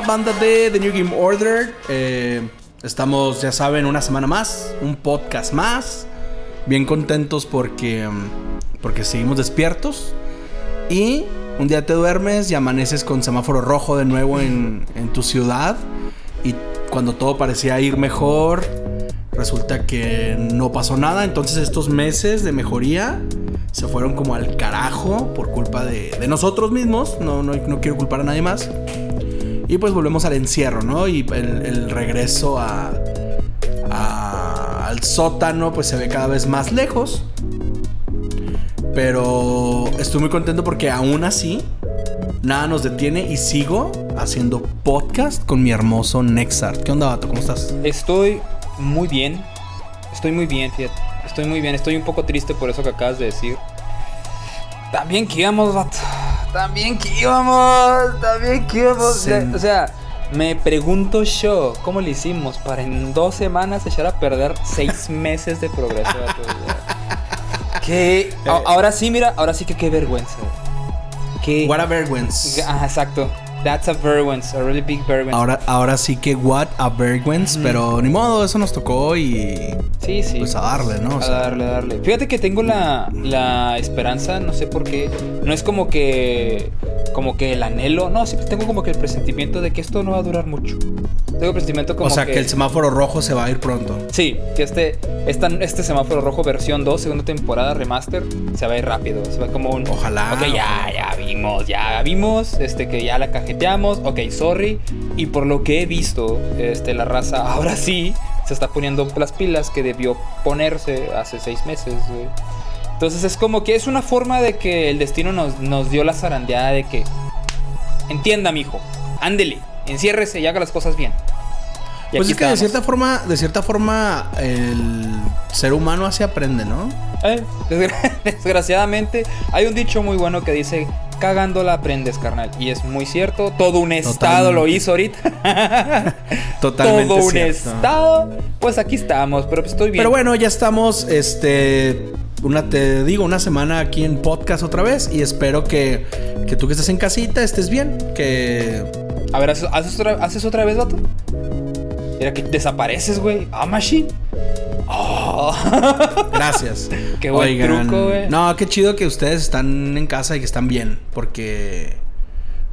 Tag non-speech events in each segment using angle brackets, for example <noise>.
banda de The New Game Order? Eh, estamos, ya saben, una semana más, un podcast más. Bien contentos porque, um, porque seguimos despiertos. Y un día te duermes y amaneces con semáforo rojo de nuevo en, en tu ciudad. Y cuando todo parecía ir mejor, resulta que no pasó nada. Entonces estos meses de mejoría se fueron como al carajo por culpa de, de nosotros mismos. No, no, no, quiero culpar a nadie más. Y pues volvemos al encierro, ¿no? Y el, regreso a, al sótano pues se ve cada vez más lejos. Pero estoy muy contento porque aún así nada nos detiene y sigo haciendo podcast con mi hermoso Nexart. ¿Qué onda, vato? ¿Cómo estás? Estoy muy bien. Estoy muy bien, fíjate. Estoy muy bien. Estoy un poco triste por eso que acabas de decir. También que íbamos, vato. También que íbamos. También que íbamos. Sí. O sea, me pregunto yo, ¿cómo le hicimos para en dos semanas echar a perder seis <laughs> meses de progreso, que ahora sí, mira, ahora sí que qué vergüenza. Qué What a vergüenza. Ajá, exacto. That's a vergüenza, a really big vergüenza. Ahora, ahora sí que what a vergüenza, pero ni modo, eso nos tocó y Sí, sí. pues a darle, ¿no? O A sea, darle, a darle. Fíjate que tengo la, la esperanza, no sé por qué. No es como que. Como que el anhelo. No, siempre tengo como que el presentimiento de que esto no va a durar mucho. Tengo el presentimiento como o sea que... que. el semáforo rojo se va a ir pronto. Sí, que este, esta, este semáforo rojo versión 2, segunda temporada, remaster, se va a ir rápido. Se va como un. Ojalá, Ok, ya, ya vimos, ya vimos, este, que ya la cajeteamos. Ok, sorry. Y por lo que he visto, este, la raza ahora sí se está poniendo las pilas que debió ponerse hace seis meses, güey. Entonces es como que es una forma de que el destino nos, nos dio la zarandeada de que. Entienda, mijo. Ándele, enciérrese y haga las cosas bien. Y Pues es que de cierta forma, de cierta forma, el ser humano así aprende, ¿no? Eh, desgra- <laughs> desgraciadamente, hay un dicho muy bueno que dice: Cagándola aprendes, carnal. Y es muy cierto. Todo un estado lo hizo ahorita. <laughs> Totalmente Todo un cierto. estado. Pues aquí estamos, pero pues estoy bien. Pero bueno, ya estamos, este, una, te digo, una semana aquí en podcast otra vez y espero que, que tú que estás en casita estés bien, que... A ver, ¿haces, haces otra, haces otra vez, vato? Mira que desapareces, güey. Ah, machine. Oh. <laughs> Gracias. Qué buen truco, güey. No, qué chido que ustedes están en casa y que están bien, porque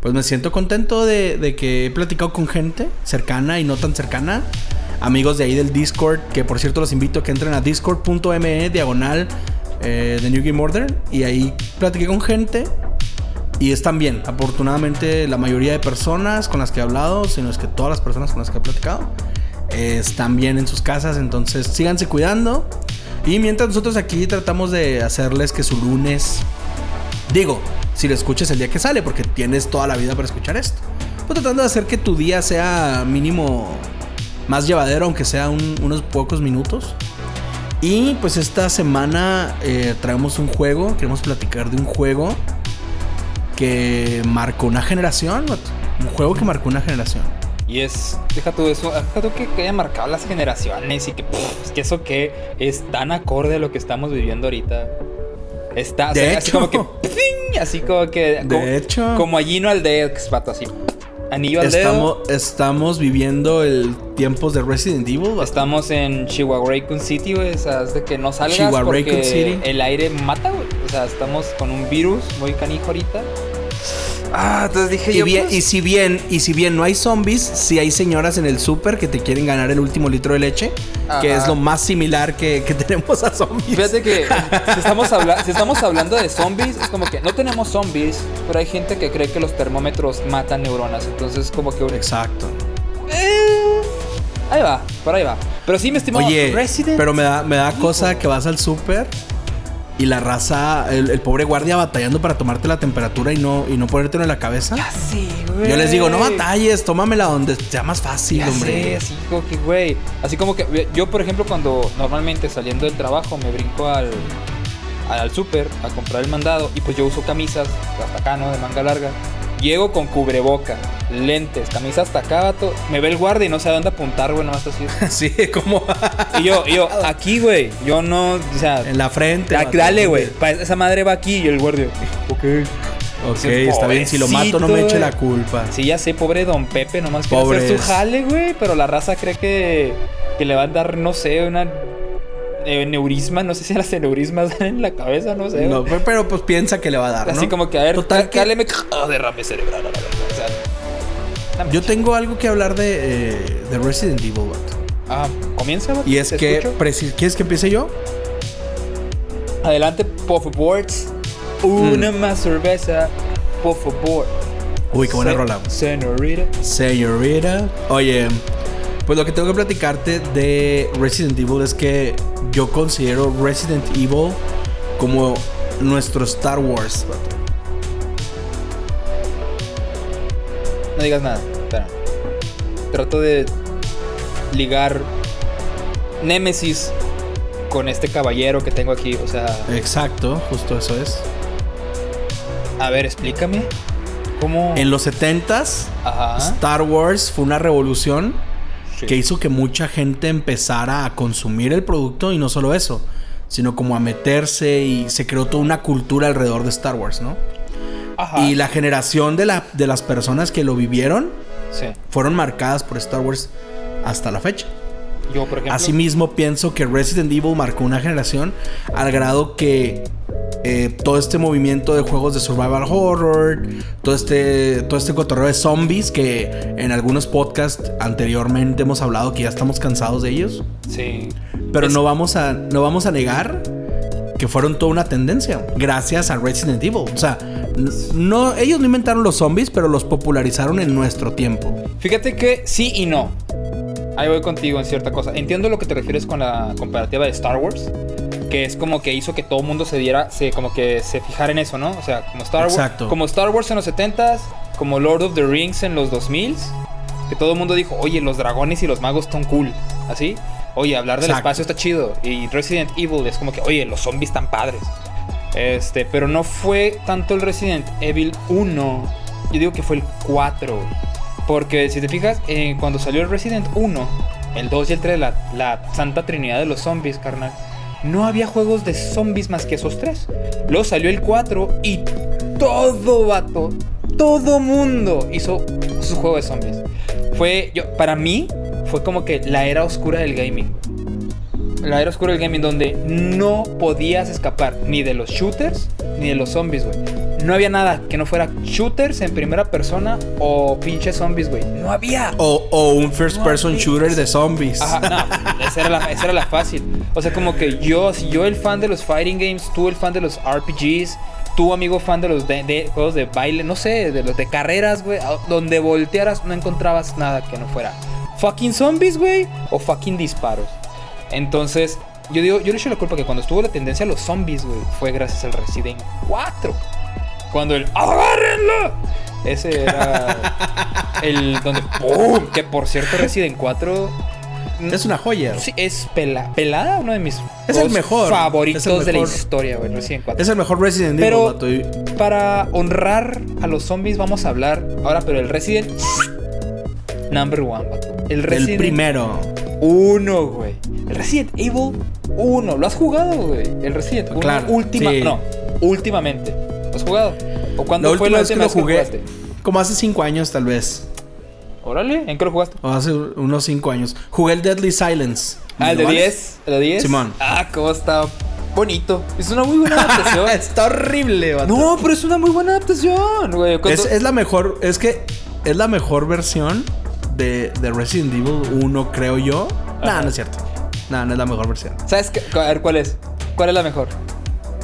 pues me siento contento de, de que he platicado con gente cercana y no tan cercana. Amigos de ahí del Discord, que por cierto los invito a que entren a discord.me diagonal eh, de New Game Order. Y ahí platiqué con gente y están bien. Afortunadamente la mayoría de personas con las que he hablado, sino es que todas las personas con las que he platicado, eh, están bien en sus casas. Entonces síganse cuidando. Y mientras nosotros aquí tratamos de hacerles que su lunes, digo, si lo escuches el día que sale, porque tienes toda la vida para escuchar esto. Pues tratando de hacer que tu día sea mínimo más llevadero, aunque sea un- unos pocos minutos. Y pues esta semana eh, traemos un juego, queremos platicar de un juego que marcó una generación, un juego que marcó una generación. Y es, deja tú eso, deja tú que, que haya marcado las generaciones y que, pff, es que eso que es tan acorde a lo que estamos viviendo ahorita. Está, o De sea, así hecho. como que, ¡ping! así como que, De como, hecho. como Allino al Dex, vato, así. Anillo al Estamos, dedo. estamos viviendo el tiempos de Resident Evil. Estamos en Chihuahua Raccoon City, güey. O sea, es de que no salgas Chihuahua porque City. el aire mata, güey. O sea, estamos con un virus muy canijo ahorita. Ah, entonces dije Y, yo, bien- pues, y si bien y si bien no hay zombies, sí hay señoras en el súper que te quieren ganar el último litro de leche, que es lo más similar que, que <laughs> tenemos a zombies. Fíjate que si estamos, habla- si estamos hablando de zombies, es como que no tenemos zombies, pero hay gente que cree que los termómetros matan neuronas. Entonces, como que. Exacto. Eh, ahí va, por ahí va. Pero sí, me estimado Oye, Resident. pero me da, me da cosa que vas al súper y la raza, el, el pobre guardia batallando para tomarte la temperatura y no, y no ponértelo en la cabeza. Ya sé, güey. Yo les digo, no batalles, tómamela donde sea más fácil, Ya hombre. sé, así como que, güey. Así como que yo, por ejemplo, cuando normalmente saliendo del trabajo me brinco al, al súper a comprar el mandado y pues yo uso camisas hasta acá, ¿no? De manga larga. Llego con cubreboca, lentes, camisa hasta acá. Me ve el guardia y no sabe dónde apuntar, güey, nomás así. <laughs> Sí, como Y yo, y yo, <laughs> aquí, güey. Yo no, o sea, en la frente. da- vato. dale, güey. Esa madre va aquí y el guardia. Ok. Ok, Dices, está bien. Si lo mato, no me "Pobrecito, eche la güey". culpa. Sí, ya sé, pobre Don Pepe, nomás quiere hacer su jale, güey. Pero la raza cree que, que le va a dar, no sé, una neurisma. No sé si las neurismas dan en la cabeza, no sé. No, pero, pero, pues piensa que le va a dar. Así ¿no? como que, a ver, Total que- cáleme. Ah, derrame cerebral. a la verga, O sea, dame Yo tengo algo que hablar de, eh, de Resident Evil, vato. Ah, comienza, vato, Y es que, ¿quieres que empiece yo? Adelante, por favor. Una más cerveza, por favor. Mm. Uy, qué buena Se- rola. Señorita. Señorita. Oye, pues lo que tengo que platicarte de Resident Evil es que yo considero Resident Evil como nuestro Star Wars. No digas nada. Espera. Trato de ligar Némesis con este caballero que tengo aquí. O sea, Exacto, justo eso es. a ver, explícame. ¿Cómo? En los 70s, Ajá. Star Wars fue una revolución Sí. que hizo que mucha gente empezara a consumir el producto y no solo eso, sino como a meterse y se creó toda una cultura alrededor de Star Wars, ¿no? Ajá. Y la generación de, la, de las personas que lo vivieron Sí. fueron marcadas por Star Wars hasta la fecha. Yo, por ejemplo. Asimismo, pienso que Resident Evil marcó una generación al grado que eh, todo este movimiento de juegos de survival horror, todo este, todo este cotorreo de zombies que en algunos podcasts anteriormente hemos hablado que ya estamos cansados de ellos, Sí. pero Es- no, vamos a, no vamos a negar que fueron toda una tendencia gracias a Resident Evil. O sea, no, ellos no inventaron los zombies, pero los popularizaron en nuestro tiempo. Fíjate que sí y no. Ahí voy contigo en cierta cosa. Entiendo lo que te refieres con la comparativa de Star Wars. Que es como que hizo que todo el mundo se diera, se, como que se fijara en eso, ¿no? O sea, como Star, Wars, como Star Wars en los 70s, como Lord of the Rings en los 2000s. Que todo el mundo dijo, oye, los dragones y los magos están cool. ¿Así? Oye, hablar del Exacto. espacio está chido. Y Resident Evil es como que, oye, los zombies están padres. Este, pero no fue tanto el Resident Evil 1. Yo digo que fue el 4. Porque si te fijas, eh, cuando salió el Resident 1, el 2 y el 3, la, la santa trinidad de los zombies, carnal, no había juegos de zombies más que esos tres. Luego salió el 4 y todo vato, todo mundo hizo su juego de zombies. Fue, yo, para mí, fue como que la era oscura del gaming. La era oscura del gaming donde no podías escapar ni de los shooters ni de los zombies, güey. No había nada que no fuera shooters en primera persona o pinche zombies, güey. No había. O, o un first No, person shooter de zombies. Ajá, no, esa era, la, esa era la fácil. O sea, como que yo, si yo el fan de los fighting games, tú el fan de los RPGs, tú amigo fan de los de, de juegos de baile, no sé, de los de carreras, güey, donde voltearas no encontrabas nada que no fuera fucking zombies, güey, o fucking disparos. Entonces, yo digo, yo le echo la culpa que cuando estuvo la tendencia a los zombies, güey, fue gracias al Resident 4. Cuando el ¡Agárrenlo! Ese era el donde ¡pum! Que por cierto, Resident 4 Es una joya. Sí, es pela- pelada, uno de mis Es el mejor, favoritos es el de la historia, güey, Resident 4. Es el mejor Resident Evil, Pero y- para honrar a los zombies vamos a hablar ahora, pero el Resident Number One, vato. El El Resident primero. 1, güey. El Resident Evil 1. ¿Lo has jugado, güey? El Resident 1 Claro, última, sí. no, últimamente. ¿Lo has jugado? ¿O cuándo La fue última la vez que última lo vez que jugué, jugaste? como hace cinco años tal vez. Órale, ¿en qué lo jugaste? O hace unos cinco años. Jugué el Deadly Silence. Ah, el de ¿Lo vale? 10. ¿El de 10? Simón. Ah, cómo está bonito. Es una muy buena <laughs> adaptación. Está horrible, vato. No, pero es una muy buena adaptación, güey. Es, es la mejor, es que es la mejor versión de, de Resident Evil 1, creo yo. Nah, Ajá. no es cierto. Nah, no es la mejor versión. ¿Sabes qué? A ver, ¿cuál es? ¿Cuál es la mejor?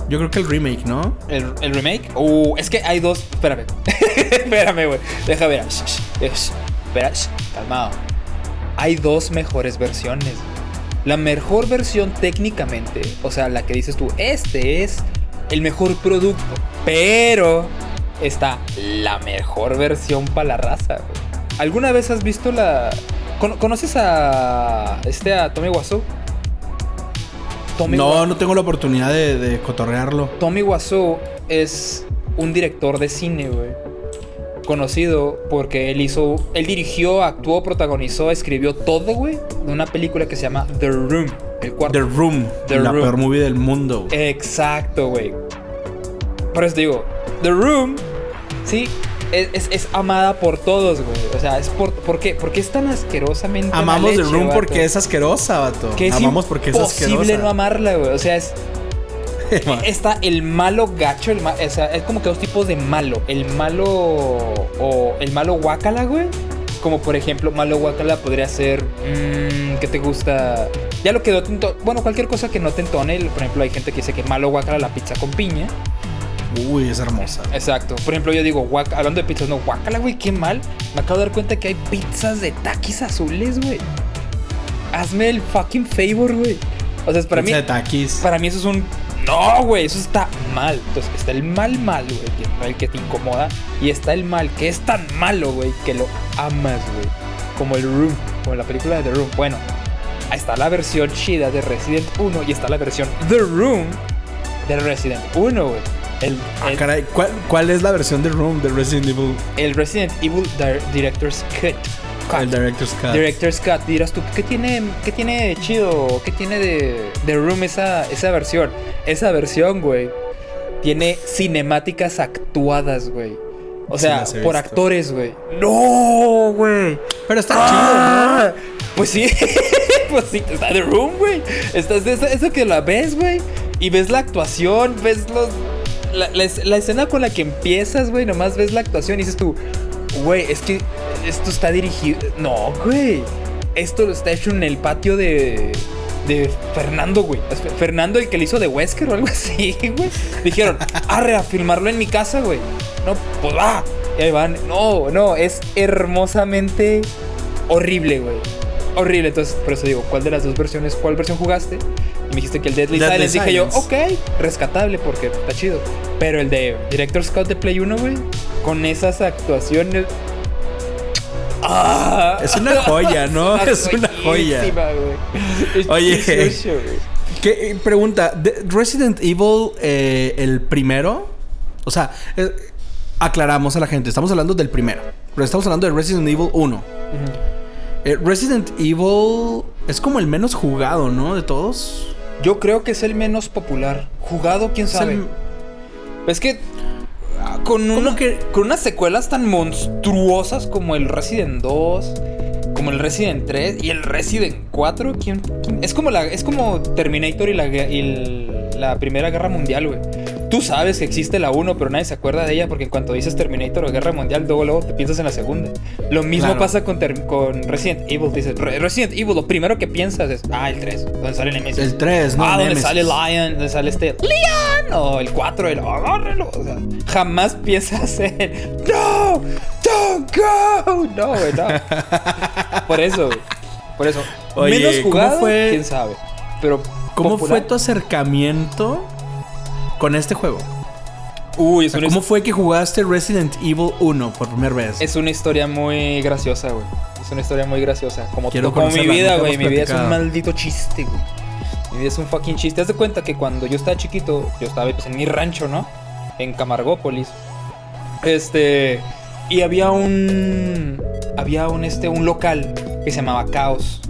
Yo creo que el remake, ¿no? ¿El, el remake? Uh, es que hay dos. Espérame. <laughs> Espérame, güey. Deja ver. Espera, calmado. Hay dos mejores versiones. La mejor versión técnicamente, o sea, la que dices tú, este es el mejor producto. Pero está la mejor versión para la raza, güey. ¿Alguna vez has visto la. Cono- ¿Conoces a. Este, a Tommy Wiseau? Tommy no, Wa- no tengo la oportunidad de, de cotorrearlo. Tommy Wiseau es un director de cine, güey. Conocido porque él hizo, él dirigió, actuó, protagonizó, escribió todo, güey, de una película que se llama The Room, el cuarto. The Room, The la Room. peor movie del mundo. güey. Exacto, güey. Por eso te digo, The Room Sí, es, es- es amada por todos, güey. O sea, es por, ¿por qué? Porque es tan asquerosamente. Amamos mal The Room vato, porque es asquerosa, vato. que es Amamos porque es imposible asquerosa. no amarla, güey. O sea, es. <laughs> Está el malo gacho, el ma- o sea, es como que dos tipos de malo. El malo o el malo guacala, güey. Como por ejemplo, malo guacala podría ser, mm, ¿qué te gusta? Ya lo quedó, bueno, cualquier cosa que no te entone. Por ejemplo, hay gente que dice que malo guacala la pizza con piña. Uy, es hermosa. Exacto. Por ejemplo, yo digo, guac- hablando de pizzas, no, guacala, güey, qué mal. Me acabo de dar cuenta que hay pizzas de taquis azules, güey. Hazme el fucking favor, güey. O sea, es para Pizza mí, de taquis. para mí eso es un... No, güey, eso está mal. Entonces, está el mal mal, güey, el que te incomoda. Y está el mal, que es tan malo, güey, que lo amas, güey. Como el Room, como la película de The Room. Bueno, ahí está la versión chida de Resident 1 y está la versión The Room de Resident 1, güey. El, Ah, el- caray, ¿cuál, cuál es la versión de Room de Resident Evil? el Resident Evil Dir- Director's Cut. Cut. El Director's Cut. Director's Cut. Dirás tú, ¿qué tiene, qué tiene de chido? ¿Qué tiene de, de Room esa, esa versión? Esa versión, güey, tiene cinemáticas actuadas, güey. O sea, por visto. actores, güey. ¡No, güey! Pero está Ah, Pues sí, <laughs> pues sí, está The Room, güey. Estás eso, eso que la ves, güey. Y ves la actuación, ves los. La, la es- la escena con la que empiezas, güey, nomás ves la actuación y dices tú, güey, es que esto está dirigido. No, güey. Esto está hecho en el patio de. De Fernando, güey. Fernando, el que le hizo de Wesker o algo <laughs> así, güey. Dijeron, arre, a filmarlo en mi casa, güey. No, pues va. Y ahí van. No, no, es hermosamente horrible, güey. Horrible. Entonces, por eso digo, ¿cuál de las dos versiones, cuál versión jugaste? Y me dijiste que el Deadly, Deadly Silence. Dije yo, Silence. ok, rescatable porque está chido. Pero el de Director Scott de Play 1, güey, con esas actuaciones. ¡Ah! Es una joya, ¿no? <laughs> Es una joya. Es Oye. ¿Qué, eh, pregunta, de Resident Evil, eh, el primero, o sea, eh, aclaramos a la gente, estamos hablando del primero, pero estamos hablando de Resident Evil 1. Ujú. Eh, Resident Evil es como el menos jugado, ¿no? De todos. Yo creo que es el menos popular. Jugado, quién Es sabe. el- Es que ah, con, una- que- con unas secuelas tan monstruosas como el Resident 2, como el Resident 3 y el Resident 4, ¿quién, quién- Es como la es como Terminator y la, gue- y el- la Primera Guerra Mundial, güey. Tú sabes que existe la 1, pero nadie se acuerda de ella porque en cuanto dices Terminator o Guerra Mundial, luego, luego te piensas en la segunda. Lo mismo Claro. pasa con, con Resident Evil. Dices, "Re- Resident Evil, lo primero que piensas es, ah, el 3, donde sale Nemesis. El 3, ¿no? ah, donde sale Lion, donde sale este Leon, o el 4, el agárrelo. O sea, jamás piensas <laughs> en No, don't go. No, güey, no. <laughs> Por eso, güey. Por eso. Oye, Menos ¿cómo jugado, fue- quién sabe. Pero. ¿Cómo popular- fue tu acercamiento con este juego? Uy, O es sea, una, ¿Cómo fue que jugaste Resident Evil 1 por primera vez? es una historia muy graciosa, güey. Es una historia muy graciosa. Como, Quiero como mi vida, güey. Mi vida es un maldito chiste, güey. Mi vida es un fucking chiste. Haz de cuenta que cuando yo estaba chiquito, yo estaba pues, en mi rancho, ¿no? En Camargópolis. Este. Y había un. Había un, este, un local que se llamaba Caos.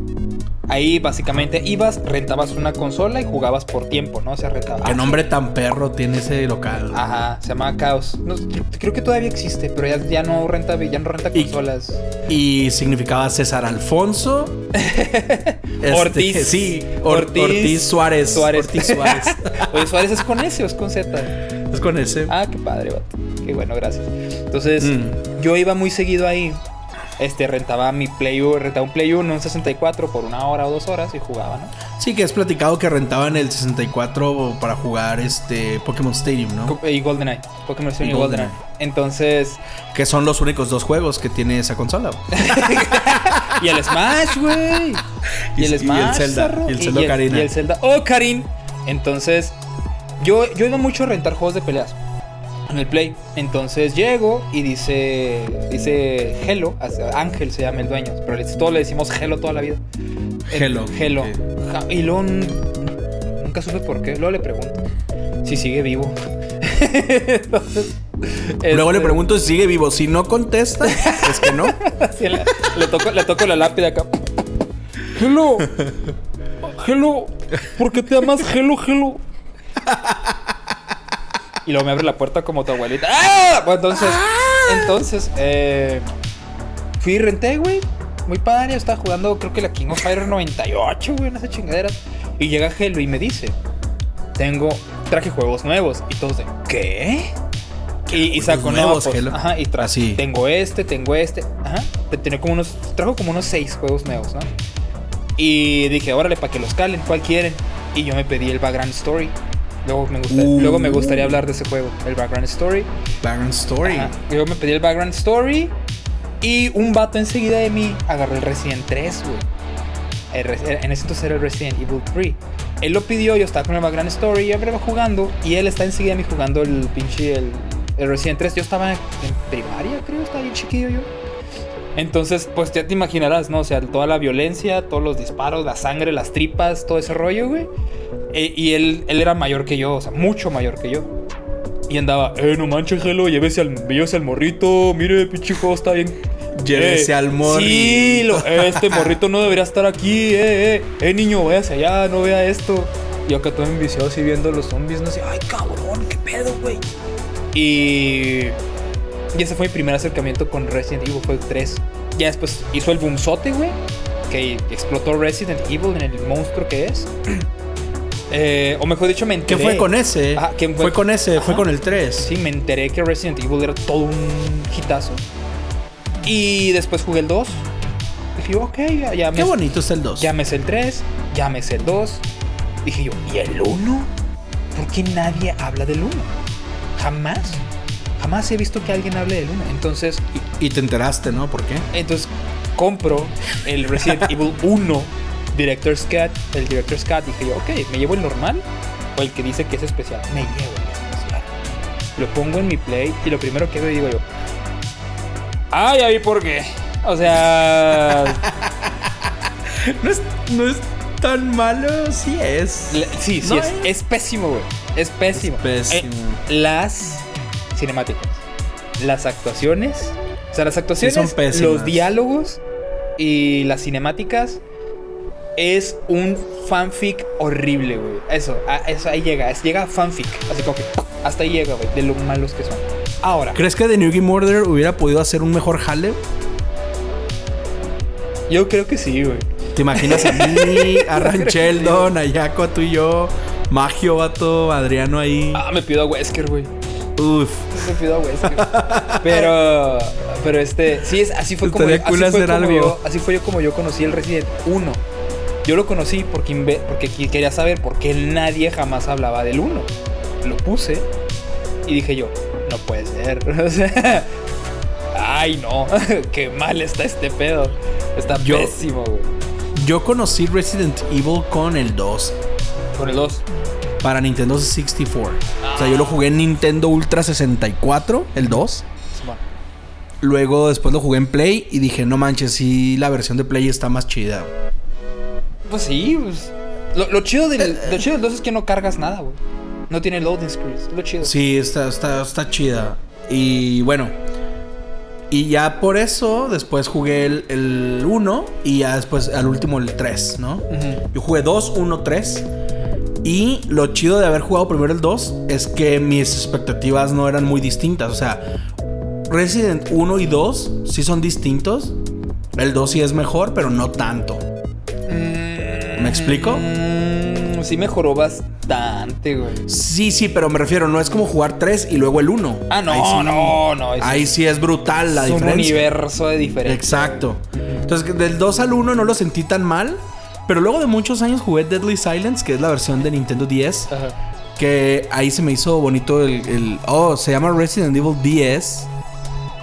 Ahí básicamente ibas, rentabas una consola y jugabas por tiempo, ¿no? Se rentaba. ¿Qué Ah, nombre tan perro tiene ese local? Ajá, se llamaba Caos. No, creo que todavía existe, pero ya, ya no renta, ya no renta consolas. Y significaba César Alfonso. <laughs> Este, Ortiz. Sí, Or- Ortiz Ortiz, Suárez. Suárez. Ortiz Suárez. <laughs> Oye, Suárez es con S o es con Z. es con ese. Ah, qué padre, vato. Qué bueno, gracias. Entonces, Mm. yo iba muy seguido ahí. Este, rentaba mi Play 1, rentaba un Play 1, un 64 por una hora o dos horas y jugaba, ¿no? Sí, que has platicado que rentaban el 64 para jugar este Pokémon Stadium, ¿no? Y GoldenEye. Pokémon Stadium y Y GoldenEye. GoldenEye. Entonces, Que son los únicos dos juegos que tiene esa consola. <laughs> y el Smash, güey. Y, Y- y el el Smash. Zelda, zarro. y el Zelda Ocarina. Y el Zelda. ¡Oh, Karin! Entonces, yo, yo iba mucho a rentar juegos de peleas en el Play. Entonces llego y dice. Dice Hello. Ángel se llama el dueño. Pero le- todos le decimos Hello toda la vida. El- Hello, Hello. ok. Ja- Y luego. Nunca supe por qué. Luego le pregunto si sigue vivo. Entonces, <laughs> Luego le este, pregunto si sigue vivo. Si no contesta, es que no. <laughs> Le, le toco, le toco la lápida acá. Hello. <laughs> Hello. ¿Por qué te llamas Hello, Hello? Y luego me abre la puerta como tu abuelita. ¡Ah! Bueno, entonces, entonces, eh, fui y renté, güey. Muy padre, yo estaba jugando, creo que la King of Fire 98, güey, en esa chingadera. Y llega Helo y me dice: Tengo, traje juegos nuevos. Y todos de, ¿qué? Y, y saco nuevos, no, pues, Halo? Ajá, y tra- Así. tengo este, tengo este. Ajá. Te- Tenía como unos, trajo como unos seis juegos nuevos, ¿no? Y dije, órale, para que los calen, ¿cuál quieren? Y yo me pedí el Background Story. Luego me, gusta- Uh. luego me gustaría hablar de ese juego, el Background Story. Background Story. Ajá. Yo me pedí el Background Story. Y un vato enseguida de mí agarró el Resident 3, güey. El Res- En ese entonces era el Resident Evil 3. Él lo pidió, yo estaba con el Background Story, yo iba jugando. Y él está enseguida de mí jugando el pinche el, el Resident 3. Yo estaba en primaria, creo, estaba bien chiquillo yo. Entonces, pues ya te imaginarás, ¿no? O sea, toda la violencia, todos los disparos, la sangre, las tripas, todo ese rollo, güey. E- y él, él era mayor que yo, o sea, mucho mayor que yo. Y andaba, eh, no manches, Gelo, llévese al, llévese al morrito, mire, pinche juego está bien. Llévese al morri. Sí, lo- eh, este morrito no debería estar aquí, eh, eh, eh, niño, váyase allá, no vea esto. Y acá todo enviciado así viendo los zombies, no sé, ay, cabrón, qué pedo, güey. Y. Y ese fue mi primer acercamiento con Resident Evil, fue el 3. Ya después hizo el boomzote, güey. Que explotó Resident Evil en el monstruo que es. <clears throat> Eh, o mejor dicho, me ¿Qué enteré. fue con ese? Ajá, ¿quién fue? fue? con ese, fue Ajá. con el 3. Sí, me enteré que Resident Evil era todo un hitazo. Y después jugué el 2. Dije, yo, ok, ya, ya me, Qué bonito es el 2. ya me sé el 3, ya me sé el 2. Dije yo, ¿y el 1? ¿Por qué nadie habla del 1? Jamás. Jamás he visto que alguien hable del 1. Entonces, Y, y te enteraste, ¿no? ¿Por qué? entonces compro el Resident <laughs> Evil 1 Director's Cut. El Director's Cut. Dije yo, ok, ¿me llevo el normal o el que dice que es especial? Me llevo el especial. Lo pongo en mi play y lo primero que veo digo yo, ah, ya vi por qué. O sea, <laughs> No es, no es tan malo, sí es. Sí, sí, No, es, es pésimo, güey. Es pésimo. Es pésimo. Eh, las cinemáticas, las actuaciones, o sea, las actuaciones, son los diálogos y las cinemáticas es un fanfic horrible, güey. Eso, a- eso ahí llega, es, llega fanfic, así como que hasta ahí llega, güey, de lo malos que son. Ahora, ¿Crees que The New Game Order hubiera podido hacer un mejor jale? yo creo que sí, güey. ¿Te imaginas a mí, <laughs> a Ran Sheldon, a Yaco, a tú y yo, Magio, vato, Adriano ahí? Ah, me pido a Wesker, güey. Uf. Me pido a Wesker. Pero, pero este, sí, es, así fue como, Estaría así fue como algo. yo, así fue yo como yo conocí el Resident 1. Yo lo conocí porque, porque quería saber por qué nadie jamás hablaba del 1. Lo puse y dije yo, no puede ser. <laughs> O sea, ay no, <laughs> qué mal está este pedo. Está Yo- pésimo, güey. Yo conocí Resident Evil con el 2 Con el 2. Para Nintendo 64. O sea, yo lo jugué en Nintendo Ultra 64, el 2. Luego después lo jugué en Play y dije, no manches, sí, la versión de Play está más chida. Pues sí, pues, lo, lo chido del, lo chido del 2 es que no cargas nada, güey. No tiene loading screens, lo chido. Sí, está, está, está chida. Y bueno. Y ya por eso después jugué el, el 1 y ya después al último el 3, ¿no? Yo jugué 2, 1, 3. Y lo chido de haber jugado primero el 2 es que mis expectativas no eran muy distintas. O sea, Resident 1 y 2 sí son distintos. El 2 sí es mejor, pero no tanto. ¿Me explico? Mm, sí mejoró bastante, güey. Sí, sí, pero me refiero, no es como jugar 3 y luego el 1. Ah, no, sí- no, no. es- Ahí sí es brutal la es un diferencia. universo de diferencia. Exacto. Entonces, del 2 al 1 no lo sentí tan mal. Pero luego de muchos años jugué Deadly Silence, que es la versión de Nintendo 10. Ajá. Que ahí se me hizo bonito el, el- Oh, se llama Resident Evil 10.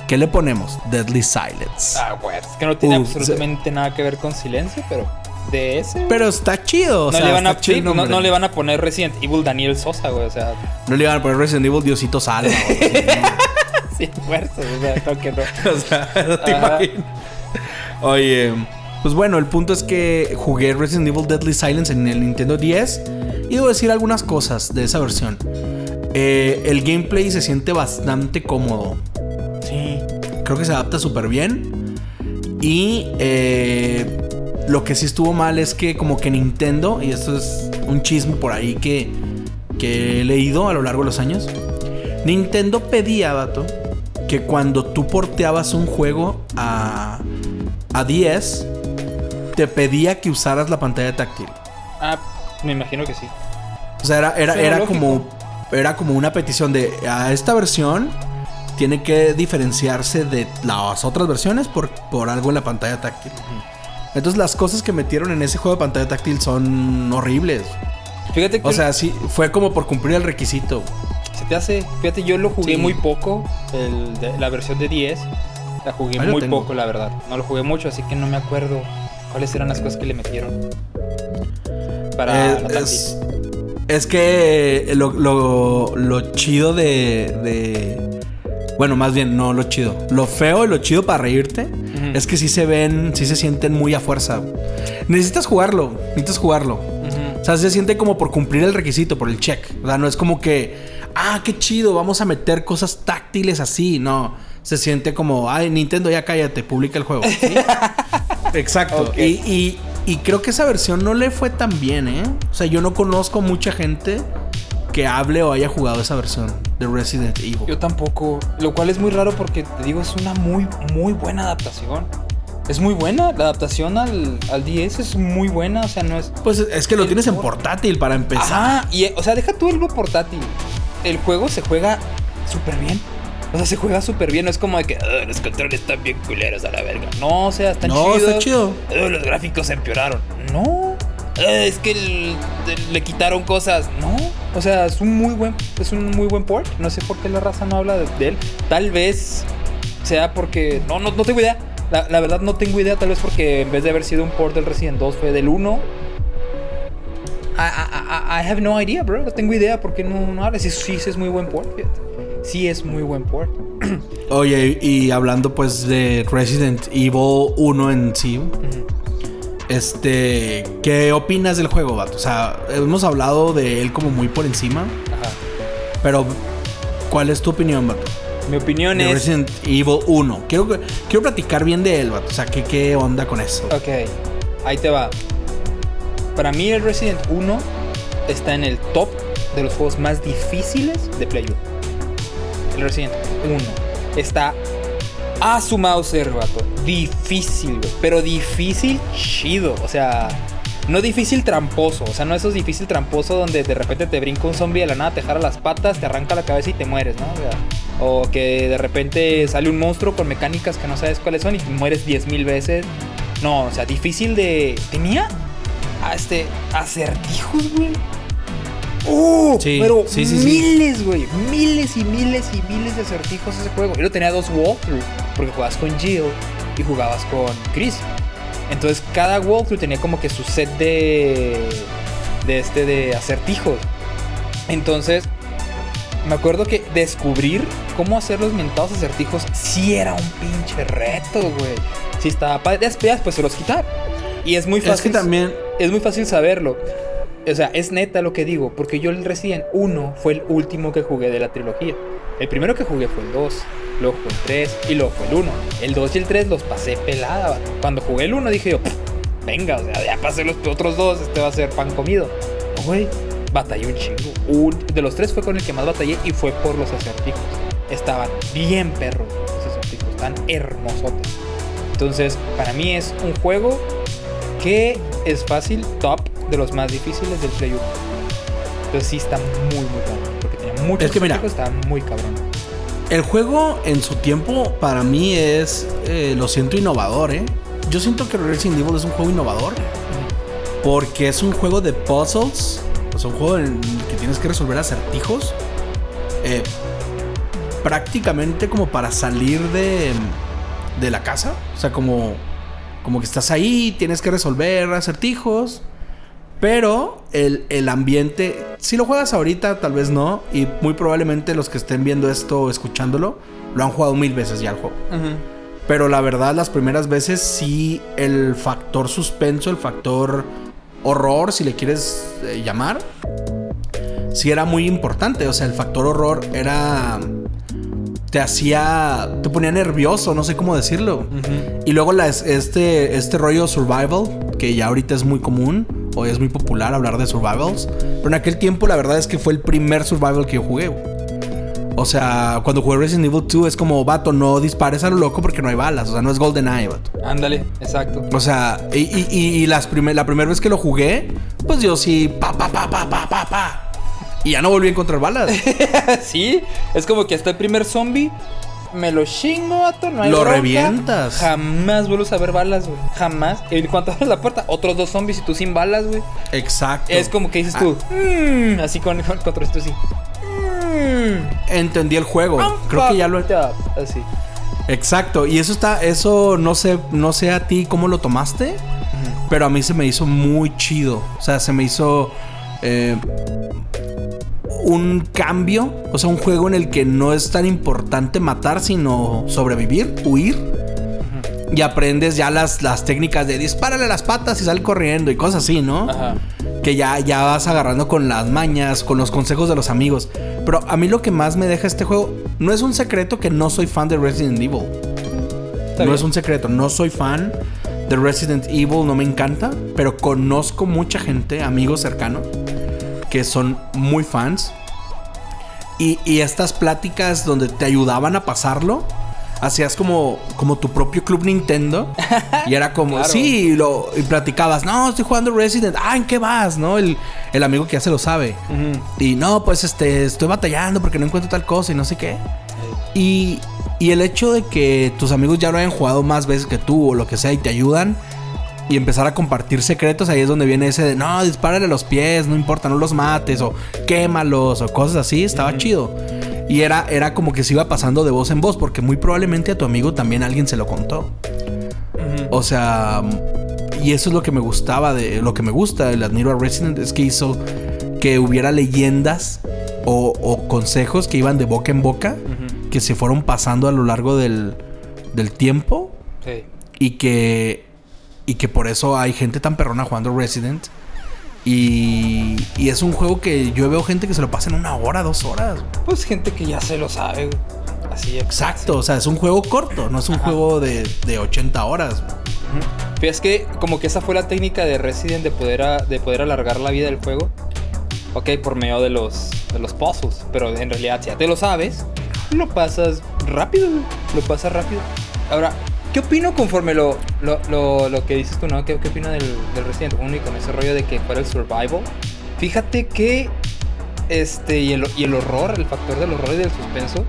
¿Qué le ponemos? Deadly Silence. Ah, güey. Es que no tiene absolutamente nada que ver con silencio, pero de ese. Pero está chido. o no, sea, le van a, sí, no, le van a poner Resident Evil Daniel Sosa, güey. O sea, No le iban a poner Resident Evil Diosito Salva. o sin fuerzas. O sea, no, que no. <laughs> O sea, no te. Oye, pues bueno, el punto es que jugué Resident Evil Deadly Silence en el Nintendo 10 y debo decir algunas cosas de esa versión. Eh, el gameplay se siente bastante cómodo. Sí. Creo que se adapta súper bien. Y eh, lo que sí estuvo mal es que como que Nintendo, y esto es un chisme por ahí que, que he leído a lo largo de los años, Nintendo pedía, vato, que cuando tú porteabas un juego a, a 10, te pedía que usaras la pantalla táctil. Ah, me imagino que sí. O sea, era, era, era como. Era como una petición de a esta versión tiene que diferenciarse de las otras versiones por, por algo en la pantalla táctil. Entonces las cosas que metieron en ese juego de pantalla táctil son horribles. Fíjate que O sea, sí, fue como por cumplir el requisito. se te hace. Fíjate, yo lo jugué Sí. muy poco. el de- la versión de 10. La jugué Ahí muy poco, la verdad. No lo jugué mucho, así que no me acuerdo cuáles eran las cosas que le metieron. Para Eh, es, es que lo, lo- lo chido de, de- Bueno, más bien, no lo chido. Lo feo y lo chido para reírte es que sí se ven, sí se sienten muy a fuerza. Necesitas jugarlo, necesitas jugarlo. O sea, se siente como por cumplir el requisito, por el check. ¿verdad? No es como que, ah, qué chido, vamos a meter cosas táctiles así. No, se siente como, ay, Nintendo, ya cállate, publica el juego. ¿sí? <laughs> Exacto. Y, y- y creo que esa versión no le fue tan bien, ¿eh? O sea, yo no conozco mucha gente que hable o haya jugado esa versión de Resident Evil. Yo tampoco. Lo cual es muy raro porque te digo, es una muy, muy buena adaptación. Es muy buena. La adaptación al, al 10 es muy buena. O sea, no es. Pues es que lo tienes en por- portátil para empezar. Ajá. Y, o sea, deja tú el portátil. El juego se juega súper bien. O sea, se juega súper bien. No es como de que "Ah, los controles están bien culeros a la verga. No, o sea, están No, chidos. está chido. "Ah, los gráficos se empeoraron. No. "Ah, es que el- le quitaron cosas. No. O sea, es un muy buen, es un muy buen port. No sé por qué la raza no habla de, de él. Tal vez sea porque. No, no, no tengo idea. La, la verdad no tengo idea. Tal vez porque en vez de haber sido un port del Resident 2 fue del 1. I, I- I- I have no idea, bro. No tengo idea por qué no, no. Sí, sí, sí es muy buen port. fíjate. Sí es muy buen port. <clears throat> Oye, y hablando pues de Resident Evil 1 en sí, este, ¿qué opinas del juego, vato? O sea, hemos hablado de él como muy por encima, Ajá. pero ¿cuál es tu opinión, vato? Mi opinión De es. Resident Evil 1. Quiero, quiero platicar bien de él, vato. O sea, ¿qué, qué onda con eso? Ok, ahí te va. Para mí el Resident 1 está en el top de los juegos más difíciles de Play 1. El Resident 1 está a su Mauser, vato. Difícil. Pero difícil chido. O sea, no difícil tramposo. O sea, no esos difícil tramposo donde de repente te brinca un zombie de la nada, te jala las patas, te arranca la cabeza y te mueres, ¿no? O, sea, o que de repente sale un monstruo con mecánicas que no sabes cuáles son y mueres 10.000 veces. No, o sea, difícil de. Tenía a este acertijos, güey. Sí, pero sí, miles, güey. Miles y miles y miles de acertijos ese juego. Yo lo tenía dos walkthroughs. Porque jugabas con Jill y jugabas con Chris. Entonces cada walkthrough tenía como que su set de. de este de acertijos. Entonces. Me acuerdo que descubrir cómo hacer los mentados acertijos sí era un pinche reto, güey. Sí estaba padre. Después, pues se los quitar. Y es muy fácil. Es que también, Es muy fácil saberlo. O sea, es neta lo que digo, porque yo el Resident 1 fue el último que jugué de la trilogía. El primero que jugué fue el 2, luego fue el 3 y luego fue el 1. El 2 y el 3 los pasé pelada. vato. Cuando jugué el 1 dije yo, "Pff, venga, o sea, ya pasé los otros dos, este va a ser pan comido. Güey, batallé un chingo. Un- de los tres fue con el que más batallé y fue por los acertijos. Estaban bien perros los acertijos, están hermosotes. Entonces, para mí es un juego que es fácil, top de los más difíciles del Play 1. Entonces sí está muy, muy cabrón. Porque tenía muchos Es que mira. está muy cabrón. el juego en su tiempo para mí es, eh, lo siento, innovador, ¿eh? Yo siento que Resident Evil es un juego innovador porque es un juego de puzzles, o sea, un juego en el que tienes que resolver acertijos. eh, prácticamente como para salir de, de la casa. O sea, como, como que estás ahí, tienes que resolver acertijos. Pero el, el ambiente, si lo juegas ahorita, tal vez no. Y muy probablemente los que estén viendo esto o escuchándolo, lo han jugado mil veces ya el juego. Pero la verdad, las primeras veces sí el factor suspenso, el factor horror, si le quieres eh, llamar, sí era muy importante. O sea, el factor horror era... Te hacía... Te ponía nervioso, no sé cómo decirlo. Y luego la- este, este rollo survival, que ya ahorita es muy común, o es muy popular hablar de survivals. Pero en aquel tiempo la verdad es que fue el primer survival que yo jugué. O sea, cuando jugué Resident Evil 2 es como, vato, no dispares a lo loco porque no hay balas. O sea, no es GoldenEye, vato. Ándale, exacto. O sea, y, y- y- y las primer- la primera vez que lo jugué, pues yo sí, pa, pa, pa, pa, pa, pa, pa. Y ya no volví a encontrar balas. <laughs> sí, es como que hasta el primer zombie me lo chingo, vato, no hay Lo bronca. revientas. Jamás vuelves a ver balas, güey. Jamás. En cuanto abres la puerta, otros dos zombies y tú sin balas, güey. Exacto. Es como que dices tú, "Mm", así con el controlito así. "Mm". Entendí el juego. Creo que ya lo... Así. Exacto. Y eso está... Eso no sé, no sé a ti cómo lo tomaste. Pero a mí se me hizo muy chido. O sea, se me hizo... eh, un cambio. O sea, un juego en el que no es tan importante matar, sino sobrevivir, huir. Y aprendes ya las, las técnicas de dispárale las patas y sal corriendo y cosas así, ¿no? Ajá. Que ya, ya vas agarrando con las mañas, con los consejos de los amigos. Pero a mí lo que más me deja este juego, no es un secreto que no soy fan de Resident Evil. Está no bien. es un secreto, no soy fan de Resident Evil, no me encanta, pero conozco mucha gente, amigos cercanos, que son muy fans. Y, y estas pláticas donde te ayudaban a pasarlo, hacías como, como tu propio club Nintendo. <laughs> Y era como, Claro. sí, lo, y platicabas, no, estoy jugando Resident, ah, ¿en qué vas? ¿No? El, el amigo que ya se lo sabe. Y no, pues este, estoy batallando porque no encuentro tal cosa y no sé qué. Y, y el hecho de que tus amigos ya lo hayan jugado más veces que tú o lo que sea y te ayudan y empezar a compartir secretos, ahí es donde viene ese de no, dispárale los pies, no importa, no los mates o quémalos o cosas así, estaba chido. Y era, era como que se iba pasando de voz en voz porque muy probablemente a tu amigo también alguien se lo contó. O sea, y eso es lo que me gustaba de lo que me gusta, el admiro a Resident es que hizo que hubiera leyendas o, o consejos que iban de boca en boca, que se fueron pasando a lo largo del, del tiempo Sí. y que y que por eso hay gente tan perrona jugando Resident. Y, y es un juego que yo veo gente que se lo pasa en una hora, dos horas. Pues gente que ya se lo sabe. Así Exacto, o sea, es un juego corto, no es un Ajá. juego de, de 80 horas. Pero es que como que esa fue la técnica de Resident de poder, a- de poder alargar la vida del juego. Ok, por medio de los, de los puzzles. Pero en realidad, si ya te lo sabes, lo pasas rápido. Lo pasas rápido. Ahora, ¿qué opino conforme lo, lo, lo, lo que dices tú, no? ¿Qué, qué opino del, del Resident 1 y con ese rollo de que fuera el survival? Fíjate que este y el, y el horror, el factor del horror y del suspenso,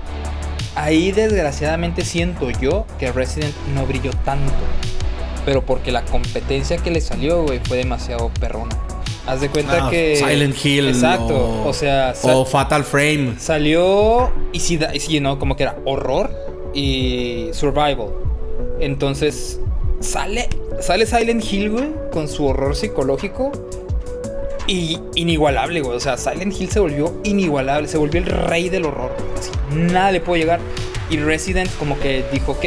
ahí desgraciadamente siento yo que Resident no brilló tanto. Pero porque la competencia que le salió, güey, fue demasiado perrona. Haz de cuenta Ah, que. Silent Hill. Exacto. O, O, sea, o Fatal Frame. salió. Y da- y sí, no, como que era horror y survival. Entonces, sale, sale Silent Hill, güey, con su horror psicológico. Y inigualable, güey. O sea, Silent Hill se volvió inigualable. Se volvió el rey del horror. Así, nada le puede llegar. Y Resident como que dijo, ok,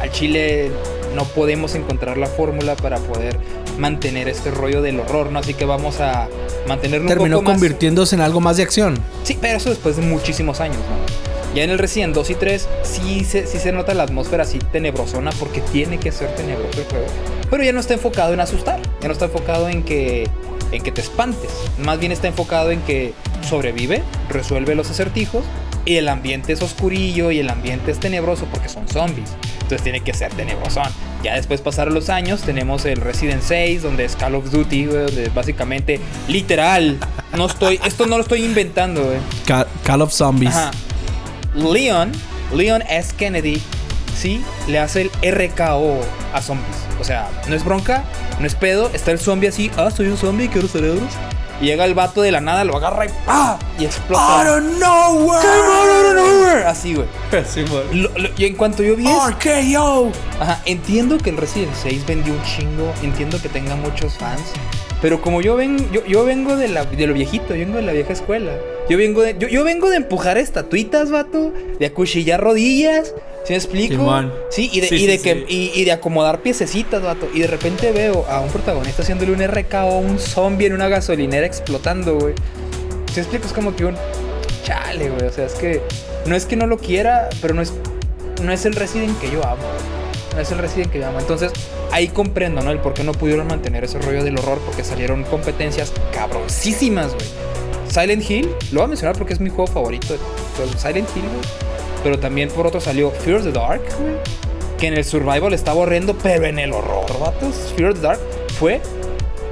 al chile no podemos encontrar la fórmula para poder mantener este rollo del horror, ¿no? Así que vamos a mantenerlo un Terminó poco más... convirtiéndose en algo más de acción. Sí, pero eso después de muchísimos años, ¿no? Ya en el Resident 2 y 3 sí se, sí se nota la atmósfera así tenebrosona porque tiene que ser tenebroso el juego. Pero ya no está enfocado en asustar, ya no está enfocado en que, en que te espantes. Más bien está enfocado en que sobrevive, resuelve los acertijos y el ambiente es oscurillo y el ambiente es tenebroso porque son zombies. Entonces tiene que ser tenebrosón. Ya después pasaron los años, tenemos el Resident 6, donde es Call of Duty, donde básicamente, literal, no estoy, esto no lo estoy inventando, güey. Call of Zombies. Ajá. Leon, Leon S. Kennedy, sí, le hace el RKO a zombies. O sea, no es bronca, no es pedo, está el zombie así, ah, soy un zombie, quiero cerebros. Y llega el vato de la nada, lo agarra y ¡ah! Y explota. Out of nowhere. Come out of nowhere. Así, güey. <laughs> Sí, man. Lo- lo- y en cuanto yo vi RKO. Ajá, entiendo que el Resident 6 vendió un chingo, entiendo que tenga muchos fans, pero como yo ven, yo, yo vengo de, la, de lo viejito, yo vengo de la vieja escuela. Yo vengo de, yo, yo vengo de empujar estatuitas, vato, de acuchillar rodillas, ¿sí me explico? Simón. Sí, y de, Sí, y de sí, que, sí. y, y de acomodar piececitas, vato. Y de repente veo a un protagonista haciéndole un RKO a un zombie en una gasolinera explotando, güey. ¿Sí me explico? Es como que un chale, güey. O sea, es que no es que no lo quiera, pero no es, no es el Resident que yo amo, güey. No es el Resident que yo amo. Entonces, ahí comprendo, ¿no? El por qué no pudieron mantener ese rollo del horror, porque salieron competencias cabroncísimas, güey. Silent Hill, lo voy a mencionar porque es mi juego favorito. de Silent Hill, güey. Pero también por otro salió Fear of the Dark, güey. Que en el survival estaba horrendo, pero en el horror, vatos. Fear of the Dark fue,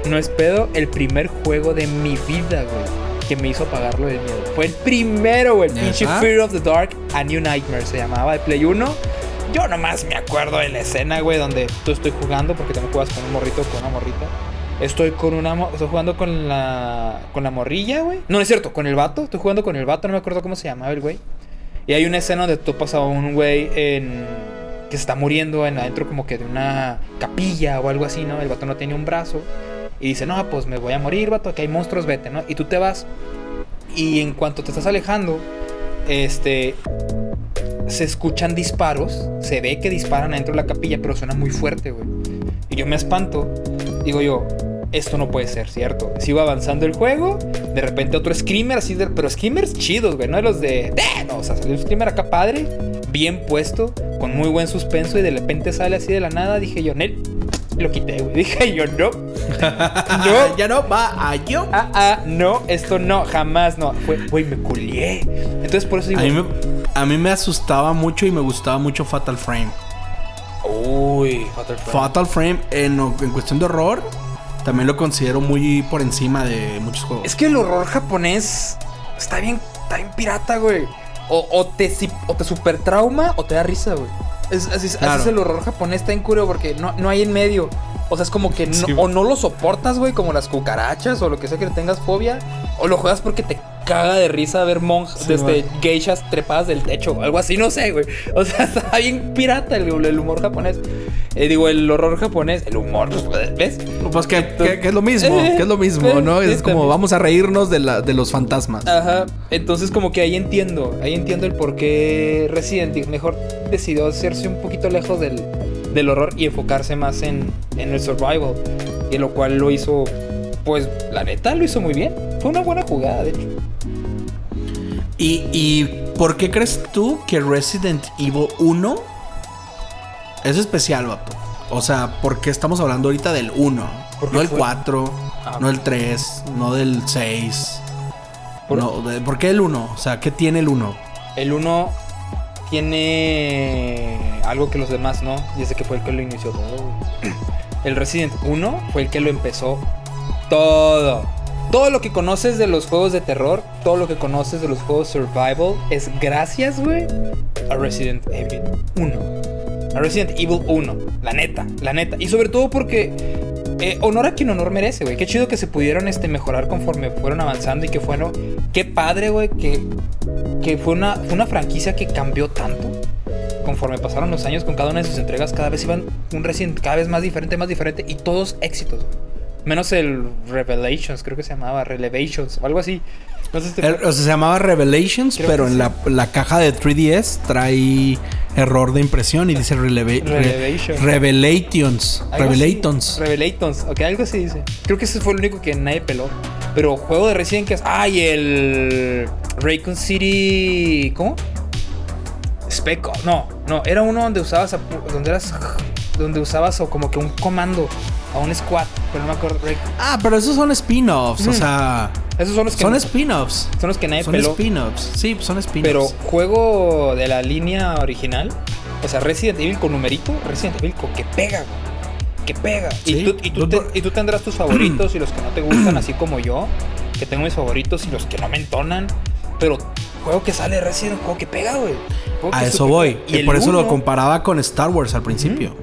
no es pedo, el primer juego de mi vida, güey. Que me hizo pagarlo del miedo. Fue el primero, güey. El pinche. Fear of the Dark, A New Nightmare se llamaba, de Play 1. Yo nomás me acuerdo de la escena, güey, donde tú estoy jugando, porque también juegas con un morrito con una morrita. Estoy con una estoy jugando con la con la morrilla, güey. No, es cierto, con el vato. Estoy jugando con el vato, no me acuerdo cómo se llamaba el güey. Y hay una escena donde tú pasas a un güey en que se está muriendo en adentro como que de una capilla o algo así, ¿no? El vato no tiene un brazo y dice, "No, pues me voy a morir, vato, que hay monstruos, vete", ¿no? Y tú te vas y en cuanto te estás alejando, este se escuchan disparos, se ve que disparan adentro de la capilla, pero suena muy fuerte, güey. Y yo me espanto, digo yo, esto no puede ser, ¿cierto? Sigo avanzando el juego, de repente otro screamer así, pero screamers chidos, güey, no de los de... No, o sea, salió un screamer acá padre, bien puesto, con muy buen suspenso y de repente sale así de la nada, dije yo, Nel, lo quité, güey. <laughs> Dije yo, no, <laughs> no, ya no va a yo. ah, ah, no, esto no, jamás no. Güey, me culié. Entonces por eso digo, A mí, me, a mí me asustaba mucho y me gustaba mucho Fatal Frame. uy, Fatal Frame. Fatal Frame, en, en cuestión de horror, también lo considero muy por encima de muchos juegos. Es que el horror japonés está bien, está bien pirata, güey. O, o te, o te super trauma o te da risa, güey. Es, así, es- así Claro. es el horror japonés, está en curio porque no, no hay en medio. O sea, es como que no, Sí. o no lo soportas, güey, como las cucarachas o lo que sea que le tengas fobia. O lo juegas porque te caga de risa ver monjas, Sí, güey. geishas trepadas del techo o algo así, no sé, güey. O sea, <laughs> está bien pirata el, el humor japonés. Eh, digo, el horror japonés, el humor, pues, ¿ves? Pues que, que- que es lo mismo, Eh, que es lo mismo, eh, ¿no? Es como vamos a reírnos de, la, de los fantasmas. Ajá, entonces como que ahí entiendo, ahí entiendo el por qué Resident Evil mejor decidió hacerse un poquito lejos del, del horror y enfocarse más en, en el survival, y lo cual lo hizo, pues la neta lo hizo muy bien, fue una buena jugada de hecho. ¿Y, ¿Y por qué crees tú que Resident Evil 1 es especial, vato? O sea, ¿por qué estamos hablando ahorita del 1? Porque No fue- 4, Ah, no del 3, no del 6. Por- No, ¿Por qué el 1? O sea, ¿qué tiene el 1? El 1 tiene algo que los demás no, y ese que fue el que lo inició todo. El Resident 1 fue el que lo empezó todo. Todo lo que conoces de los juegos de terror, todo lo que conoces de los juegos survival es gracias, güey, a Resident Evil 1. A Resident Evil 1, la neta, la neta. Y sobre todo porque eh, honor a quien honor merece, güey. Qué chido que se pudieron este, mejorar conforme fueron avanzando y que fueron... Qué padre, güey, que, que fue, una, fue una franquicia que cambió tanto. Conforme pasaron los años con cada una de sus entregas, cada vez iban un Resident cada vez más diferente, más diferente y todos éxitos. güey. Menos el Revelations, creo que se llamaba Revelations o algo así. No sé si te- El- o sea, se llamaba Revelations, Creo pero en la, la caja de 3DS trae error de impresión y dice releve- re- Relevation. Revelations. Así. Revelations. Revelations, ok, algo así dice. Creo que ese fue el único que nadie peló. Pero juego de Resident que es. ¡Ay! el. Raycon City. ¿Cómo? Spec. No, no, era uno donde usabas. a- donde eras. Donde usabas o como que un comando a un squad. Pero no me acuerdo. Ray- Ah, pero esos son spin-offs. O sea, Esos son los que. son spin-offs. son los que nadie Son peló. spin-offs. Sí, son spin-offs. Pero juego de la línea original, o sea, Resident Evil con numerito, Resident Evil con que pega, güey. Que pega. Sí, y, tú, y, tú te- y tú tendrás tus favoritos y los que no te gustan, así como yo, que tengo mis favoritos y los que no me entonan. Pero juego que sale Resident, juego que pega, güey. Juego A que eso super- voy. Y por eso lo comparaba con Star Wars al principio.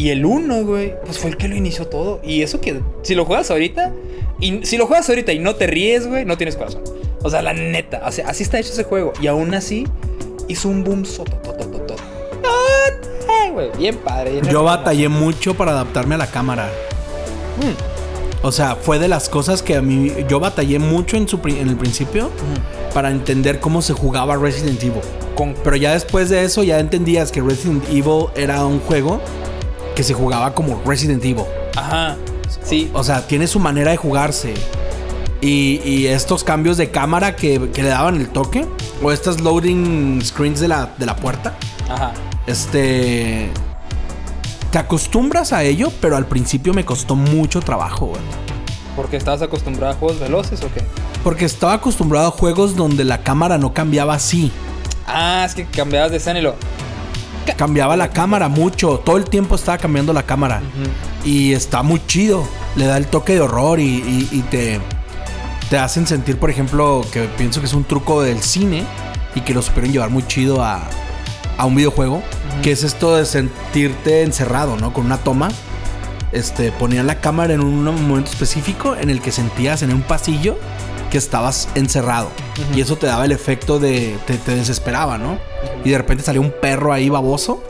Y el 1, güey, pues fue el que lo inició todo. Y eso que, si lo juegas ahorita, y si lo juegas ahorita y no te ríes, güey, no tienes corazón. O sea, la neta, o sea, así está hecho ese juego. Y aún así, hizo un boom sotototototo. Ah, güey, Bien padre. bien Yo batallé mucho para adaptarme a la cámara. Mm. O sea, fue de las cosas que a mí. Yo batallé mucho en, su, pri- en el principio para entender cómo se jugaba Resident Evil. Con, Pero ya después de eso, ya entendías que Resident Evil era un juego que se jugaba como Resident Evil. ajá. Sí. O sea, tiene su manera de jugarse. Y, y estos cambios de cámara que, que le daban el toque. O estas loading screens de la, de la puerta. Ajá. Este. Te acostumbras a ello, pero al principio me costó mucho trabajo, güey. ¿Porque estabas acostumbrado a juegos veloces o qué? Porque estaba acostumbrado a juegos donde la cámara no cambiaba así. Ah, es que cambiabas de escena y lo. Cambiaba la cámara mucho. Todo el tiempo estaba cambiando la cámara. Y está muy chido. Le da el toque de horror y, y- y te, te hacen sentir, por ejemplo, que pienso que es un truco del cine y que lo supieron llevar muy chido a, a un videojuego. Que es esto de sentirte encerrado, ¿no? Con una toma. Este, ponían la cámara en un momento específico en el que sentías en un pasillo que estabas encerrado. Y eso te daba el efecto de. Te, te desesperaba, ¿no? Y de repente salió un perro ahí baboso.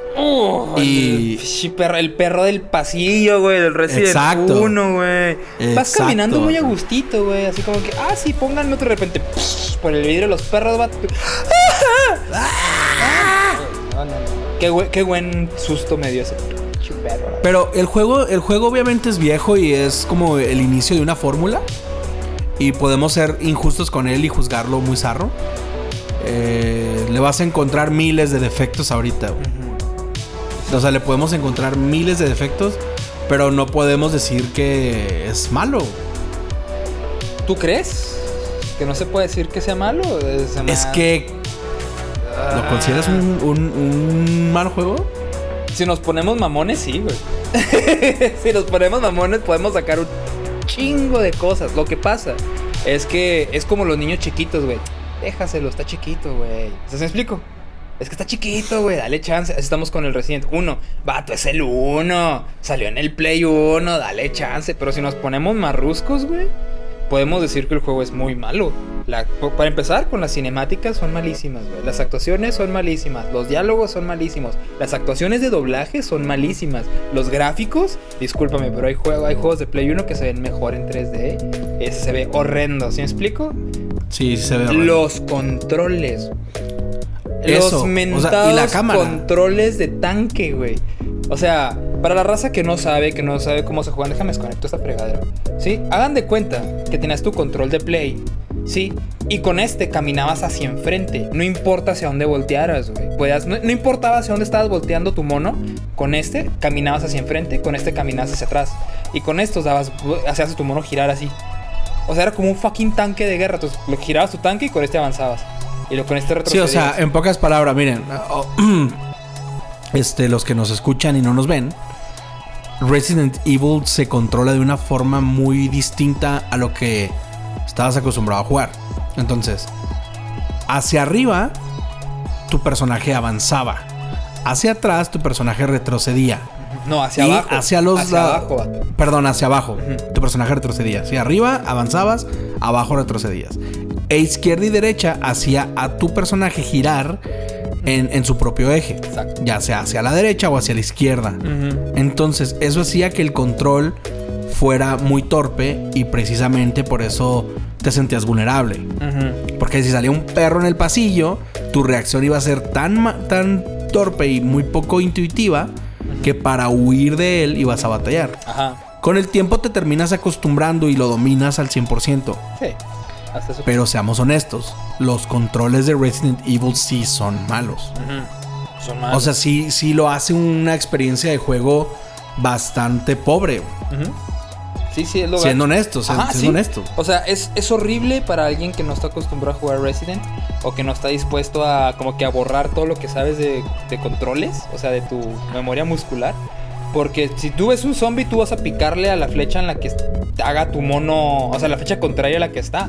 Y- El, perro- el perro del pasillo, güey, del Resident Exacto. 1, güey. Vas Exacto. caminando muy a gustito, güey. Así como que, ah, sí, pónganme otro de repente. psh, por el vidrio los perros, va. No, no, no. Qué, qué buen susto me dio ese perro. Pero el juego, el juego obviamente es viejo y es como el inicio de una fórmula. Y podemos ser injustos con él y juzgarlo muy zarro. Eh, le vas a encontrar miles de defectos ahorita. güey. O sea, le podemos encontrar miles de defectos, pero no podemos decir que es malo. ¿Tú crees? Que no se puede decir que sea malo. Es, Es que ¿lo consideras un, un- un mal juego? Si nos ponemos mamones, sí, güey. <laughs> si nos ponemos mamones, podemos sacar un chingo de cosas. Lo que pasa es que es como los niños chiquitos, güey. Déjaselo, está chiquito, güey. ¿Se me explico? Es que está chiquito, güey. Dale chance. Estamos con el Resident 1. Vato, es el 1. Salió en el Play 1. Dale chance. Pero si nos ponemos marruscos, güey, podemos decir que el juego es muy malo. La- para empezar, con las cinemáticas son malísimas, güey. Las actuaciones son malísimas. Los diálogos son malísimos. Las actuaciones de doblaje son malísimas. Los gráficos, discúlpame, pero hay, juego, hay juegos de Play 1 que se ven mejor en 3D. Ese se ve horrendo, ¿sí me explico? Sí, se ve. horrible. Los controles. Eso, o Los sea, y mentados la controles de tanque, güey. O sea, para la raza que no sabe, que no sabe cómo se juegan, déjame desconecto esta fregadera. ¿Sí? Hagan de cuenta que tenías tu control de play, ¿sí? Y con este caminabas hacia enfrente. No importa hacia dónde voltearas, güey. No, no importaba hacia dónde estabas volteando tu mono. Con este caminabas hacia enfrente, con este caminabas hacia atrás. Y con estos dabas, hacías a tu mono girar así. O sea, era como un fucking tanque de guerra. Entonces, lo girabas tu tanque y con este avanzabas. Y lo, con este Sí, retrocedías. o sea, en pocas palabras, miren. <clears throat> oh, este, los que nos escuchan y no nos ven. Resident Evil se controla de una forma muy distinta a lo que estabas acostumbrado a jugar. Entonces, hacia arriba, tu personaje avanzaba. Hacia atrás, tu personaje retrocedía. No, hacia y abajo. hacia los Hacia la- abajo. Perdón, hacia abajo. Tu personaje retrocedía. Hacia arriba avanzabas, abajo retrocedías. E izquierda y derecha hacía a tu personaje girar en, en su propio eje. Exacto. Ya sea hacia la derecha o hacia la izquierda. Entonces, eso hacía que el control fuera muy torpe y precisamente por eso te sentías vulnerable. Porque si salía un perro en el pasillo, tu reacción iba a ser tan, tan torpe y muy poco intuitiva que para huir de él ibas a batallar. Ajá. Con el tiempo te terminas acostumbrando y lo dominas al 100%. Sí. Pero seamos honestos, los controles de Resident Evil sí son malos. Ujú. Son malos. O sea, sí, sí lo hace una experiencia de juego bastante pobre. Sí, sí, es lo Siendo Ajá, siendo sí. honestos. O sea, es, es horrible para alguien que no está acostumbrado a jugar Resident o que no está dispuesto a como que a borrar todo lo que sabes de, de controles, o sea, de tu memoria muscular. Porque si tú ves un zombie, tú vas a picarle a la flecha en la que haga tu mono, o sea, la flecha contraria a la que está.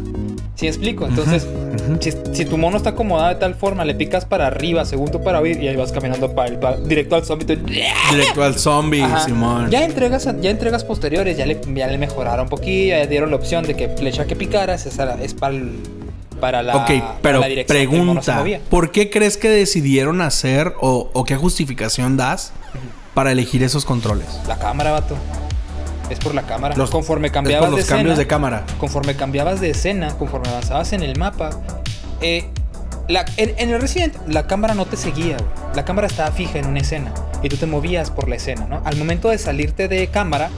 ¿Sí me explico? Entonces, si, si tu mono está acomodado de tal forma, le picas para arriba, segundo para huir y ahí vas caminando para, el- para- directo al zombie. tú- Directo al zombie, Ajá. Simón. Ya entregas, ya entregas posteriores, ya le, ya le mejoraron un poquillo, ya dieron la opción de que flecha que picaras es, a- es para, el- para la, Ok, para pero la dirección que el mono se pregunta, movía. ¿por qué crees que decidieron hacer o, o qué justificación das para elegir esos controles? La cámara, vato. Es por la cámara. Los- conforme es cambiabas por los de cambios escena, de cámara. Conforme cambiabas de escena, conforme avanzabas en el mapa, eh, la- en, en el Resident la cámara no te seguía, güey. La cámara estaba fija en una escena y tú te movías por la escena, ¿no? Al momento de salirte de cámara,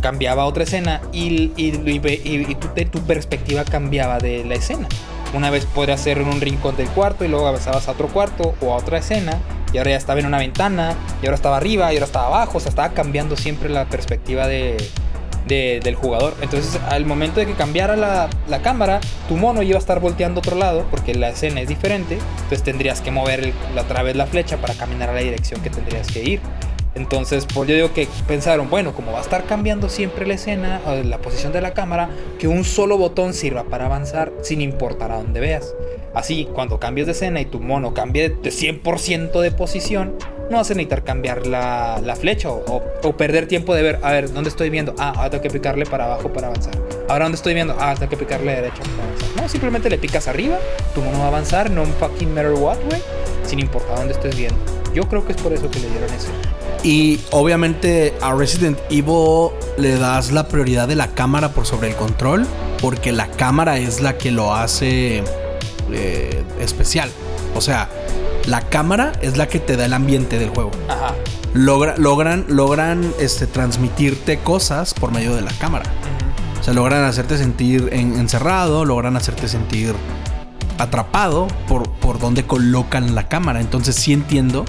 cambiaba a otra escena y, y, y- y- tu, te- tu perspectiva cambiaba de la escena. Una vez podría ser en un rincón del cuarto y luego avanzabas a otro cuarto o a otra escena y ahora ya estaba en una ventana y ahora estaba arriba y ahora estaba abajo, o sea, estaba cambiando siempre la perspectiva de, de- del jugador. Entonces, al momento de que cambiara la, la cámara, tu mono iba a estar volteando otro lado porque la escena es diferente. Entonces, tendrías que mover el- otra vez la flecha para caminar a la dirección que tendrías que ir. Entonces, pues yo digo que pensaron, bueno, como va a estar cambiando siempre la escena, la posición de la cámara, que un solo botón sirva para avanzar sin importar a dónde veas. Así, cuando cambies de escena y tu mono cambie de 100% de posición, no vas a necesitar cambiar la, la flecha o, o- perder tiempo de ver, a ver, ¿dónde estoy viendo? Ah, ahora tengo que picarle para abajo para avanzar. Ahora, ¿dónde estoy viendo? Ah, tengo que picarle a derecha para avanzar. No, simplemente le picas arriba, tu mono va a avanzar, no fucking matter what, güey, sin importar dónde estés viendo. Yo creo que es por eso que le dieron eso. Y obviamente a Resident Evil le das la prioridad de la cámara por sobre el control, porque la cámara es la que lo hace eh, especial. O sea, la cámara es la que te da el ambiente del juego. Ajá. Logra- logran logran este, transmitirte cosas por medio de la cámara. O sea, logran hacerte sentir en- encerrado, logran hacerte sentir atrapado por, por donde colocan la cámara. Entonces sí entiendo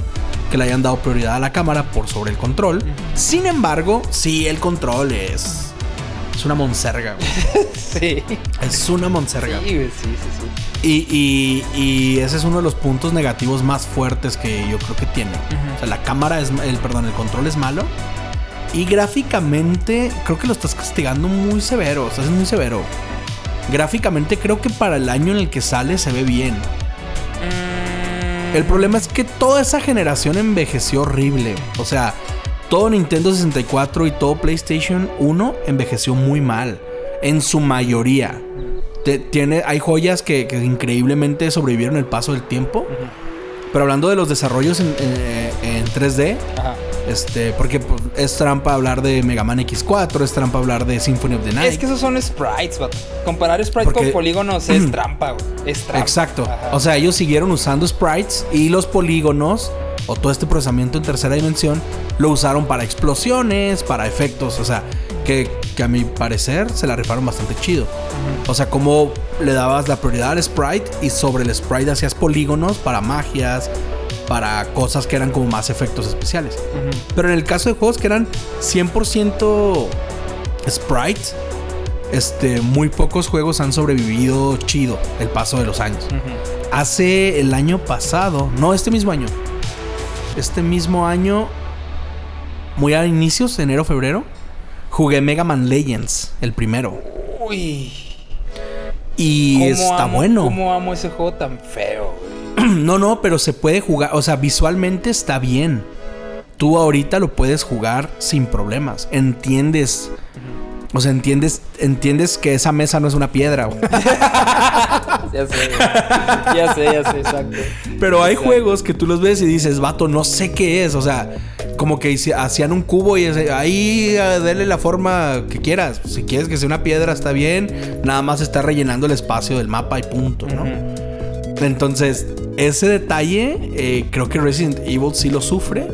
que le hayan dado prioridad a la cámara por sobre el control. Sin embargo, sí, el control es... Es una monserga. güey. <laughs> Sí. Es una monserga. Sí, sí, sí. Y, y- y ese es uno de los puntos negativos más fuertes que yo creo que tiene. O sea, la cámara es, el, perdón, el control es malo. Y gráficamente creo que lo estás castigando muy severo. O sea, es muy severo. Gráficamente creo que para el año en el que sale se ve bien. Mm, El problema es que toda esa generación envejeció horrible. O sea, todo Nintendo 64 y todo PlayStation 1 envejeció muy mal. En su mayoría. Te- tiene, hay joyas que, que increíblemente sobrevivieron el paso del tiempo. Pero hablando de los desarrollos en, eh, en 3D, Ajá. este, porque pues, es trampa hablar de Mega Man X4, es trampa hablar de Symphony of the Night. Es que esos son sprites, vato. Comparar sprites Porque- con polígonos es trampa, güey. Es trampa. Exacto. Ajá. O sea, ellos siguieron usando sprites y los polígonos o todo este procesamiento en tercera dimensión lo usaron para explosiones, para efectos. O sea, que, que a mi parecer se la rifaron bastante chido. O sea, como le dabas la prioridad al sprite y sobre el sprite hacías polígonos para magias, para cosas que eran como más efectos especiales. Pero en el caso de juegos que eran 100% sprites, este, muy pocos juegos han sobrevivido chido el paso de los años. Hace el año pasado, no este mismo año, este mismo año, muy a inicios, enero, febrero, jugué Mega Man Legends, el primero. Uy. Y ¿Cómo está amo- bueno. ¿Cómo amo ese juego tan feo, güey? <clears throat> No, no, pero se puede jugar, o sea, visualmente está bien. Tú ahorita lo puedes jugar sin problemas. Entiendes. O sea, entiendes, entiendes que esa mesa no es una piedra, güey. <laughs> Ya sé, güey. Ya sé, ya sé, exacto. Pero hay Exacto. juegos que tú los ves y dices, vato, no sé qué es. O sea, como que hacían un cubo y ahí eh, dele la forma que quieras. Si quieres que sea una piedra, está bien. Nada más está rellenando el espacio del mapa y punto, ¿no? Entonces, ese detalle eh, creo que Resident Evil sí lo sufre,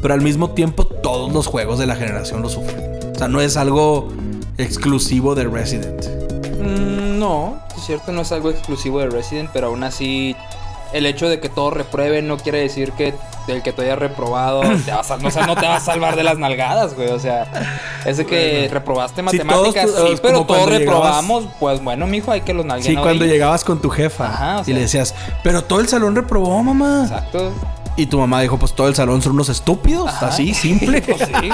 pero al mismo tiempo todos los juegos de la generación lo sufren. O sea, no es algo exclusivo de Resident. Mm, no, es cierto, no es algo exclusivo de Resident, pero aún así, el hecho de que todos reprueben no quiere decir que el que tú hayas reprobado <coughs> te va a o sea, no te va a salvar de las nalgadas, güey. O sea, ese que reprobaste Sí, matemáticas, todos sí, pero como todos reprobamos, pues bueno, mijo, hay que los nalguen. Sí, cuando llegabas con tu jefa Ajá, o y le decías, pero todo el salón reprobó, mamá. Exacto. Y tu mamá dijo, pues todo el salón son unos estúpidos, Ajá. así, simple. Pues <laughs> sí.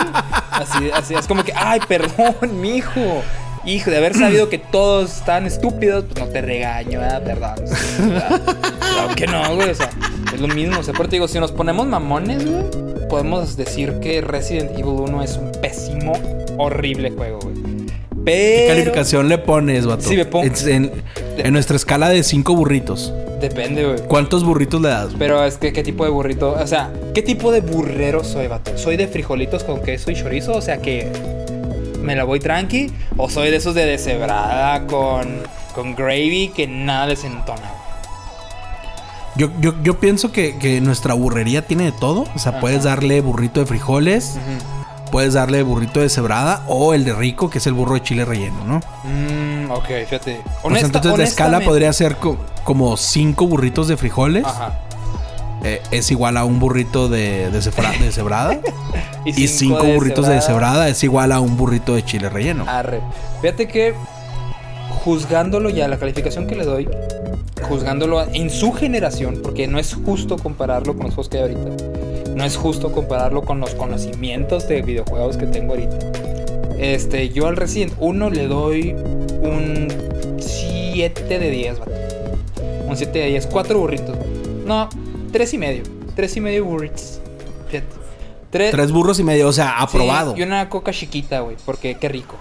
Así, así es como que, ay, perdón, <laughs> mijo. Hijo, de haber sabido que todos están estúpidos, pues no te regaño, ¿verdad? Perdón. Claro que no, güey. O sea, es lo mismo. O sea, pero te digo, si nos ponemos mamones, güey, podemos decir que Resident Evil 1 es un pésimo, horrible juego, güey. Pero. ¿Qué calificación le pones, vato? Sí, me pongo- En, en- en nuestra escala de cinco burritos, Depende, güey. ¿cuántos burritos le das? Pero es que, ¿qué tipo de burrito? O sea, ¿qué tipo de burrero soy, vato? ¿Soy de frijolitos con queso y chorizo? O sea, que me la voy tranqui. ¿O soy de esos de deshebrada con, con gravy que nada les entona, güey? Yo, yo, yo pienso que, que nuestra burrería tiene de todo. O sea, Ajá. puedes darle burrito de frijoles, puedes darle burrito de cebrada o el de rico, que es el burro de chile relleno, ¿no? Mm, ok, fíjate. Sea, entonces la escala podría ser co- como cinco burritos de frijoles, Ajá. eh, es igual a un burrito de, de, cebrada. <laughs> y cinco cinco de burritos de cebrada. cebrada es igual a un burrito de chile relleno. Arre. Fíjate que juzgándolo ya, la calificación que le doy, juzgándolo en su generación, porque no es justo compararlo con los juegos que hay ahorita. No es justo compararlo con los conocimientos de videojuegos que tengo ahorita. Este, yo al Resident 1 le doy un 7 de 10, vato. Un 7 de 10. 4 burritos. No, 3 y medio. 3 y medio burritos. Fíjate. Tres- Tres burros y medio, o sea, aprobado. Sí, y una coca chiquita, güey. Porque qué rico.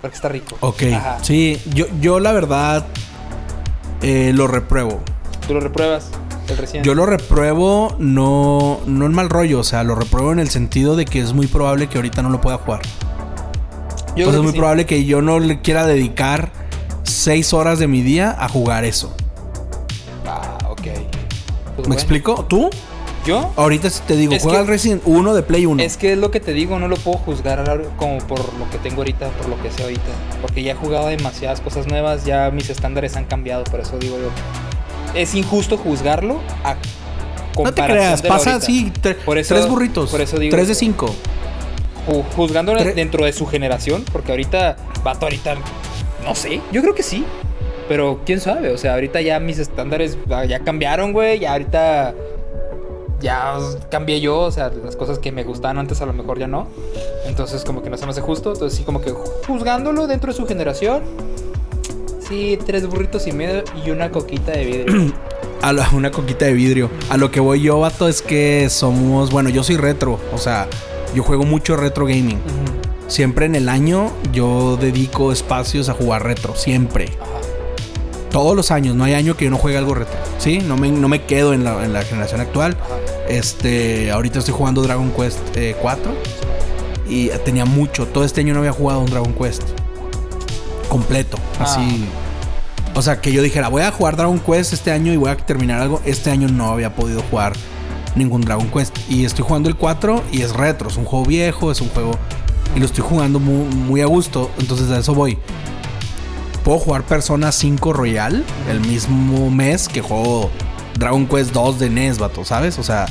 Porque está rico. Ok, Ajá. sí, yo, yo la verdad eh, lo repruebo. Tú lo repruebas. El recién. Yo lo repruebo no, no en mal rollo, o sea, lo repruebo en el sentido de que es muy probable que ahorita no lo pueda jugar. Yo creo es muy sí. probable que yo no le quiera dedicar seis horas de mi día a jugar eso. Ah, ok. Pues ¿Me bueno. explico? ¿Tú? ¿Yo? Ahorita si te digo, Es juega el Resident 1 de Play 1. Es que es lo que te digo, no lo puedo juzgar como por lo que tengo ahorita, por lo que sé ahorita. Porque ya he jugado demasiadas cosas nuevas, ya mis estándares han cambiado, por eso digo yo. Es injusto juzgarlo a no te creas, pasa así, tre- tres burritos. por eso digo- tres de cinco. Ju- Juzgándolo Tre- dentro de su generación, porque ahorita, vato, ahorita, no sé, yo creo que sí. Pero quién sabe, o sea, ahorita ya mis estándares ya cambiaron, güey, ya ahorita ya cambié yo, o sea, las cosas que me gustaban antes a lo mejor ya no. Entonces como que no se me hace justo, entonces sí como que juzgándolo dentro de su generación. Sí, tres burritos y medio y una coquita de vidrio. <clears throat> A la- una coquita de vidrio. A lo que voy yo, vato, es que somos. Bueno, yo soy retro. O sea, yo juego mucho retro gaming. Siempre en el año yo dedico espacios a jugar retro. Siempre. Ajá. Todos los años. No hay año que yo no juegue algo retro. ¿Sí? No me, no me quedo en la, en la generación actual. Ajá. Este. Ahorita estoy jugando Dragon Quest eh, 4. Y tenía mucho. Todo este año no había jugado un Dragon Quest. Completo. Ah. Así. O sea, que yo dijera, voy a jugar Dragon Quest este año y voy a terminar algo. Este año no había podido jugar ningún Dragon Quest. Y estoy jugando el 4 y es retro. Es un juego viejo, es un juego... Y lo estoy jugando muy, muy a gusto. Entonces a eso voy. Puedo jugar Persona 5 Royal el mismo mes que juego Dragon Quest 2 de NES, vato, ¿sabes? O sea...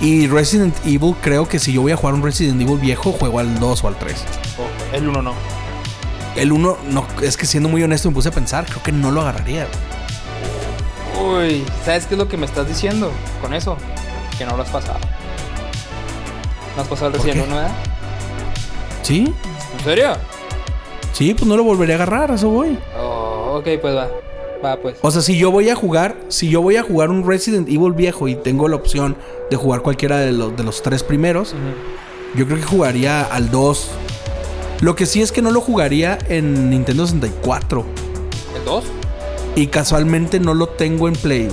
Y Resident Evil, creo que si yo voy a jugar un Resident Evil viejo, juego al 2 o al 3. Oh, el uno no. El 1, no, es que siendo muy honesto me puse a pensar, creo que no lo agarraría. Uy, ¿sabes qué es lo que me estás diciendo con eso? Que no lo has pasado. ¿No has pasado el ¿Por recién qué? uno, eh? ¿Sí? ¿En serio? Sí, pues no lo volvería a agarrar, a eso voy. Oh, ok, pues va. Va, pues. O sea, si yo voy a jugar, si yo voy a jugar un Resident Evil viejo y tengo la opción de jugar cualquiera de los, de los tres primeros, yo creo que jugaría al 2. Lo que sí es que no lo jugaría en Nintendo 64. ¿El 2? Y casualmente no lo tengo en Play.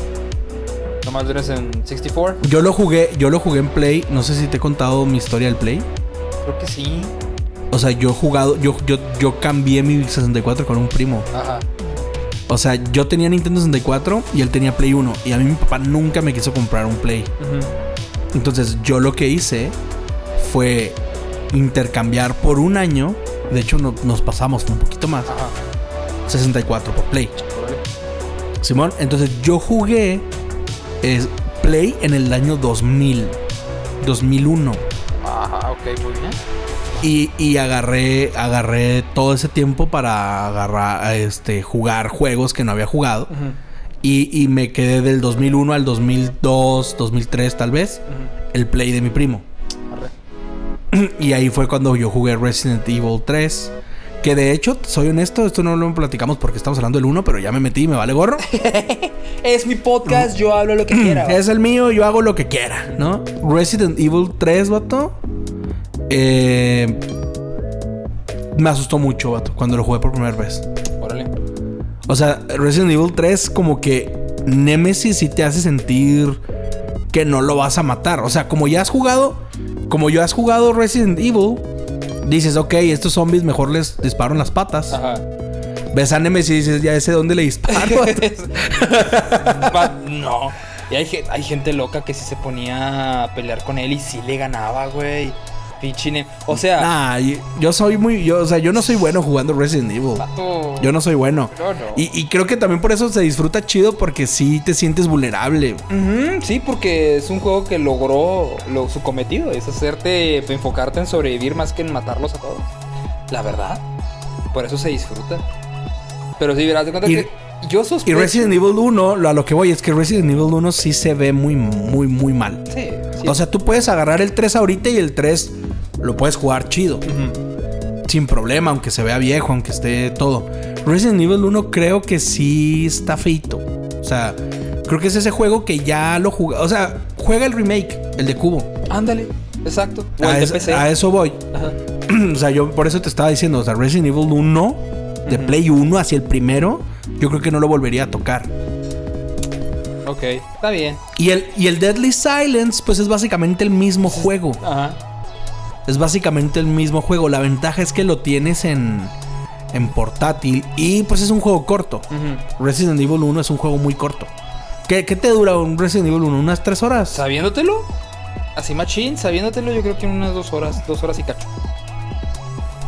Nomás tienes en 64. Yo lo jugué, yo lo jugué en Play. No sé si te he contado mi historia del Play. Creo que sí. O sea, yo he jugado, yo, yo, yo cambié mi 64 con un primo. Ajá. O sea, yo tenía Nintendo 64 y él tenía Play 1. Y a mí mi papá nunca me quiso comprar un Play. Entonces yo lo que hice fue intercambiar por un año. De hecho, no- nos pasamos un poquito más. Ajá. 64 por Play. Simón, entonces yo jugué eh, Play en el año 2000. 2001. Ajá, ok, muy bien. Y, y agarré, agarré todo ese tiempo para agarrar, este, jugar juegos que no había jugado. Y, y me quedé del 2001 al 2002, 2003 tal vez, el play de mi primo. <clears throat> Y ahí fue cuando yo jugué Resident Evil 3. Que de hecho, soy honesto, esto no lo platicamos porque estamos hablando del 1, pero ya me metí me vale gorro. <laughs> Es mi podcast, yo hablo lo que <clears throat> quiera. es el mío, yo hago lo que quiera, ¿no? Resident Evil 3, vato. eh, me asustó mucho, vato, cuando lo jugué por primera vez. Órale. O sea, Resident Evil 3 como que Nemesis sí te hace sentir que no lo vas a matar. O sea, como ya has jugado, como ya has jugado Resident Evil, dices, ok, estos zombies mejor les disparo en las patas. Ajá. Ves a Nemesis y dices, ya sé dónde le disparo. <laughs> No. Y hay, hay gente loca que sí se ponía a pelear con él y sí le ganaba, güey. Pichine. O sea, Nah, yo soy muy. Yo, o sea, yo no soy bueno jugando Resident Evil. Yo no soy bueno. No, no. Y, y creo que también por eso se disfruta chido porque sí te sientes vulnerable. Sí, porque es un juego que logró lo- su cometido, es hacerte enfocarte en sobrevivir más que en matarlos a todos. La verdad. Por eso se disfruta. Pero sí, verás de cuenta Y- que yo Y sospecho. Resident Evil 1, lo- a lo que voy es que Resident Evil 1 sí se ve muy, muy, muy mal. Sí, sí. O sea, tú puedes agarrar el 3 ahorita y el 3 lo puedes jugar chido. Ujú. Sin problema, aunque se vea viejo, aunque esté todo. Resident Evil 1 creo que sí está feito. O sea, creo que es ese juego que ya lo juega. O sea, juega el remake, el de Cubo. Ándale, exacto. O A, el de es- PC. a eso voy. Ajá. <clears throat> o sea, yo por eso te estaba diciendo, o sea, Resident Evil 1, de Ujú. Play 1 hacia el primero, yo creo que no lo volvería a tocar. Ok, está bien. Y el, y el Deadly Silence, pues es básicamente el mismo juego. Ajá. Es básicamente el mismo juego. La ventaja es que lo tienes en, en portátil y pues es un juego corto. Resident Evil 1 es un juego muy corto. ¿Qué, qué te dura un Resident Evil 1? ¿Unas 3 horas? Sabiéndotelo, así machín, sabiéndotelo, yo creo que en unas dos horas, dos horas y cacho.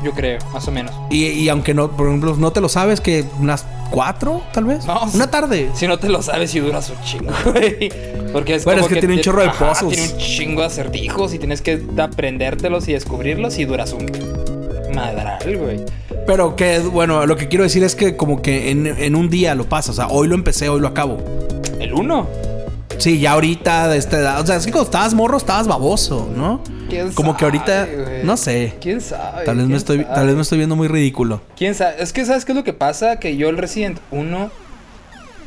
Yo creo, más o menos. Y, y aunque no, por ejemplo, no te lo sabes, que unas 4 tal vez. No, Una tarde. Si no te lo sabes, y duras un chingo, <laughs> güey. Porque es Bueno, como es que tiene un chorro de ajá, puzzles. Tiene un chingo de acertijos y tienes que aprendértelos y descubrirlos y duras un madral, güey. Pero que, bueno, lo que quiero decir es que como que en, en un día lo pasas. O sea, hoy lo empecé, hoy lo acabo. El uno. Sí, ya ahorita de esta edad. O sea, es que cuando estabas morro estabas baboso, ¿no? ¿Quién Como que ahorita, no sé. ¿Quién sabe? Tal vez, me ¿Quién estoy, sabe? tal vez me estoy viendo muy ridículo. ¿Quién sabe? Es que, ¿sabes qué es lo que pasa? Que yo el Resident 1,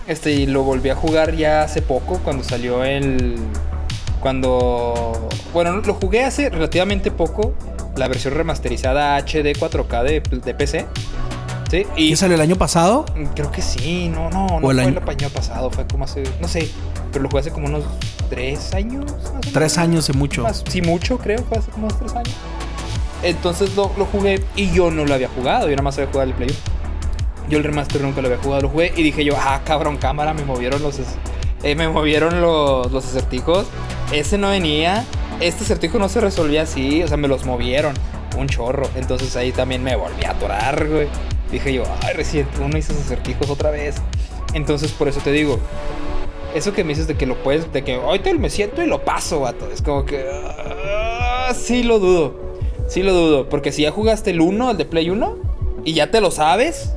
este, lo volví a jugar ya hace poco, cuando salió el... Cuando... Bueno, lo jugué hace relativamente poco, la versión remasterizada HD 4K de, de PC. ¿Sí? Y ¿Qué salió el año pasado? creo que sí, no, no, no fue el el año- pasado, fue como hace... No sé, pero lo jugué hace como unos tres años. más. Tres años y mucho. Más- sí, mucho, creo, fue hace como unos tres años. Entonces lo, lo jugué y yo no lo había jugado, yo nada más había jugado el Play 1. Yo el remaster nunca lo había jugado, lo jugué y dije yo, ah, cabrón, cámara, me movieron los, eh, me movieron los, los acertijos. Ese no venía, este acertijo no se resolvía así, o sea, me los movieron, un chorro. Entonces ahí también me volví a atorar, güey. Dije yo, ay, Resident 1 hizo esos acertijos otra vez. Entonces por eso te digo, eso que me dices de que lo puedes, de que ahorita me siento y lo paso, vato. Es como que. ah, sí lo dudo. Sí lo dudo. Porque si ya jugaste el 1, el de Play 1, y ya te lo sabes,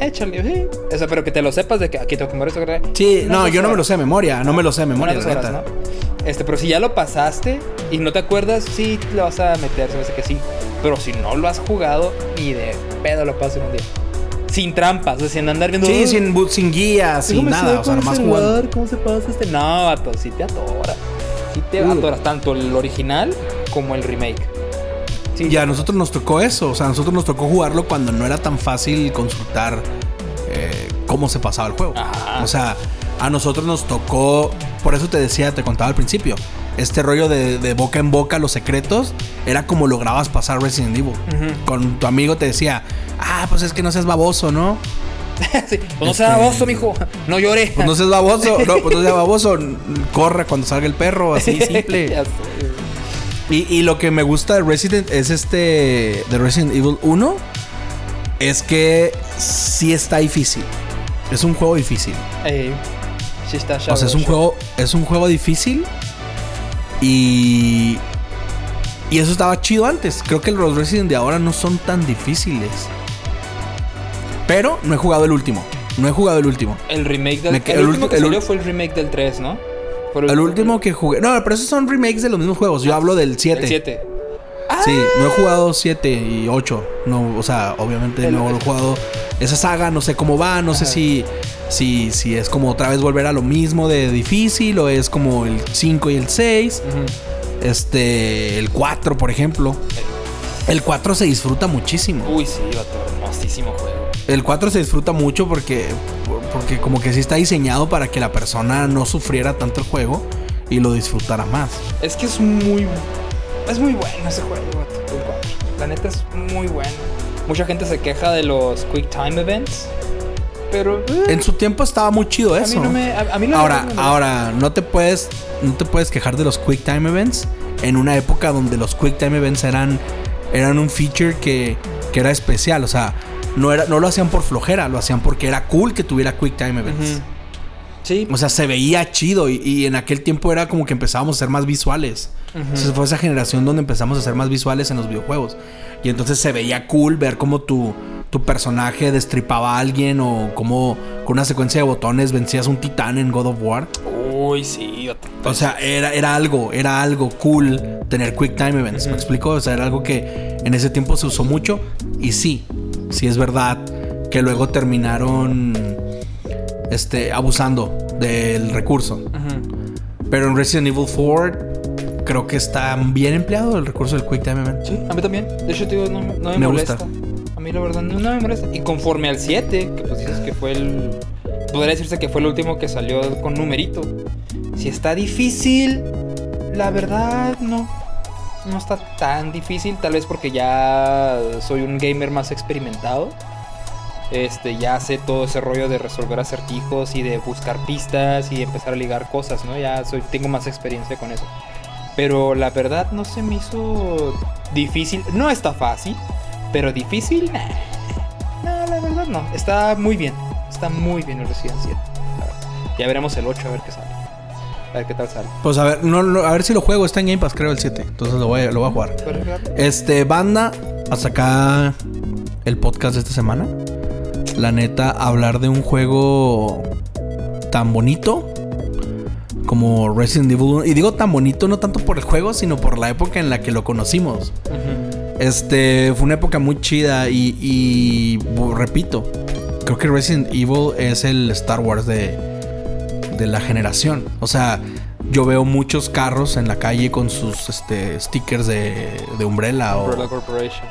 échale, sí. O sea, pero que te lo sepas de que aquí tengo que morir esto. Sí, no, yo no me lo sé de memoria. No me lo sé de memoria, Unas la dos horas, neta. ¿no? Este, pero si ya lo pasaste y no te acuerdas, sí le vas a meter, se me hace que sí. Pero si no lo has jugado, ni de pedo lo pasas en un día. Sin trampas, o sea, sin andar viendo. Sí, "Ay, sin, sin guía, sin ¿Cómo se nada. O sea, nomás jugando. ¿Cómo se pasa este? No, vato, sí te atoras. Sí te Uh. atoras, tanto el original como el remake. Sí, Y a nosotros nos tocó eso. O sea, a nosotros nos tocó jugarlo cuando no era tan fácil consultar eh, cómo se pasaba el juego. Ajá. O sea, a nosotros nos tocó. Por eso te decía, te contaba al principio. Este rollo de, de boca en boca, los secretos, era como lograbas pasar Resident Evil. Con tu amigo te decía, ah, pues es que no seas baboso, ¿no? <laughs> Sí, Pues no seas Este- baboso, mijo. No llore. Pues no seas baboso, <laughs> no, pues no seas baboso, corre cuando salga el perro, así <laughs> simple. Y, y lo que me gusta de Resident es este. De Resident Evil 1. Es que sí está difícil. Es un juego difícil. Ey, sí está O sea, es un juego. Es un juego difícil. Y. Y eso estaba chido antes. Creo que los Resident de ahora no son tan difíciles. Pero no he jugado el último. No he jugado el último. El remake del. Me El, último que el salió fue el remake del 3, ¿no? El último que jugué. No, pero esos son remakes de los mismos juegos. Yo hablo del 7. El 7. Sí, no he jugado 7 y 8. No, o sea, obviamente no he jugado esa saga, no sé cómo va, no sé si, si, si es como otra vez volver a lo mismo de difícil o es como el 5 y el 6. Este, el 4, por ejemplo. El 4 se disfruta muchísimo. Uy, sí, vato, hermosísimo juego. El 4 se disfruta mucho porque, porque como que sí está diseñado para que la persona no sufriera tanto el juego y lo disfrutara más. Es que es muy. Es muy bueno ese juego, vato, el 4. La neta es muy bueno. Mucha gente se queja de los Quick Time Events. Pero. eh, En su tiempo estaba muy chido a eso. mí no me. A, a mí Ahora, me ahora, no te puedes, no te puedes quejar de los quick time events en una época donde los Quick Time Events eran, eran un feature que, que era especial. O sea, no, era, no lo hacían por flojera, lo hacían porque era cool que tuviera Quick Time Events. Sí. O sea, se veía chido y, y en aquel tiempo era como que empezábamos a ser más visuales. Entonces fue esa generación donde empezamos a ser más visuales en los videojuegos. Y entonces se veía cool ver cómo tu, tu personaje destripaba a alguien o cómo con una secuencia de botones vencías un titán en God of War. Uy, sí. O sea, era, era algo, era algo cool tener Quick Time Events. ¿Me explico? O sea, era algo que en ese tiempo se usó mucho. Y sí, sí es verdad que luego terminaron este, abusando del recurso. Pero en Resident Evil 4 creo que está bien empleado el recurso del Quick Time Event. Sí, a mí también. De hecho, te digo, no, me- no me, Me molesta. gusta. A mí, la verdad, no, no me molesta. Y conforme al 7, que pues dices que fue el. Podría decirse que fue el último que salió con numerito. Si está difícil, la verdad, no. No está tan difícil. Tal vez porque ya soy un gamer más experimentado. Este, ya sé todo ese rollo de resolver acertijos y de buscar pistas y empezar a ligar cosas, ¿no? Ya soy, tengo más experiencia con eso. Pero la verdad no se me hizo difícil. No está fácil, pero difícil, nah. No, la verdad no. Está muy bien. Está muy bien el Resident 7. la verdad. Ya veremos el 8 a ver qué sale. A ver qué tal sale. Pues a ver, no, no, a ver si lo juego. Está en Game Pass, creo, el 7. Entonces lo voy, a- lo voy a jugar. Este, banda, hasta acá el podcast de esta semana. La neta, hablar de un juego tan bonito como Resident Evil 1. Y digo tan bonito no tanto por el juego, sino por la época en la que lo conocimos. Este, fue una época muy chida y, repito, creo que Resident Evil es el Star Wars de, de la generación. O sea, yo veo muchos carros en la calle con sus este, stickers de, de Umbrella o... Umbrella Corporation.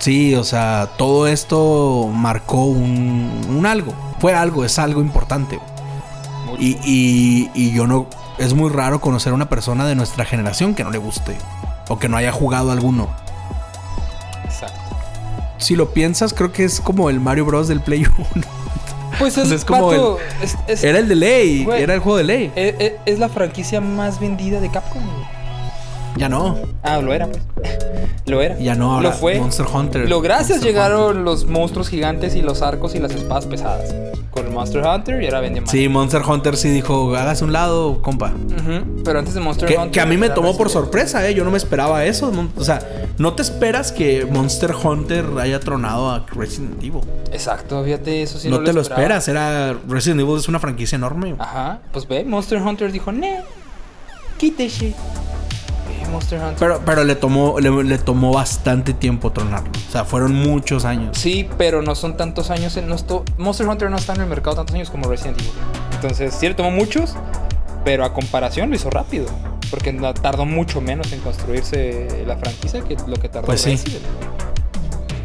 Sí, o sea, todo esto marcó un, un algo. Fue algo, es algo importante. Y, y- y yo no. Es muy raro conocer a una persona de nuestra generación que no le guste. O que no haya jugado alguno. Exacto. Si lo piensas, creo que es como el Mario Bros. del Play <laughs> 1. Pues es, como es, es- Era el de ley, Güey. era el juego de ley. es- es- es la franquicia más vendida de Capcom. güey. Ya no. Ah, lo era, pues. Lo era. Ya no, ahora Lo fue. Monster Hunter. Lo gracias Monster llegaron los monstruos gigantes y los arcos y las espadas pesadas. Con el Monster Hunter y ahora vende más. Sí, Monster Hunter sí dijo, hágase un lado, compa. Ujú, Pero antes de Monster Que, Hunter. que a mí me tomó por sorpresa, ¿eh? Yo no me esperaba eso. no- o sea, no te esperas que Monster Hunter haya tronado a Resident Evil. Exacto, fíjate, eso sí no, no, te lo esperaba. esperas. Era Resident Evil es una franquicia enorme. Ajá, pues ve, Monster Hunter dijo, ne, quítese. Monster Hunter. Pero, pero le tomó, le, le tomó bastante tiempo tronarlo. O sea, fueron muchos años. Sí, pero no son tantos años. en- No esto- Monster Hunter no está en el mercado tantos años como Resident Evil. Entonces, sí le tomó muchos, pero a comparación lo hizo rápido. Porque no- tardó mucho menos en construirse la franquicia que lo que tardó Pues sí. Resident.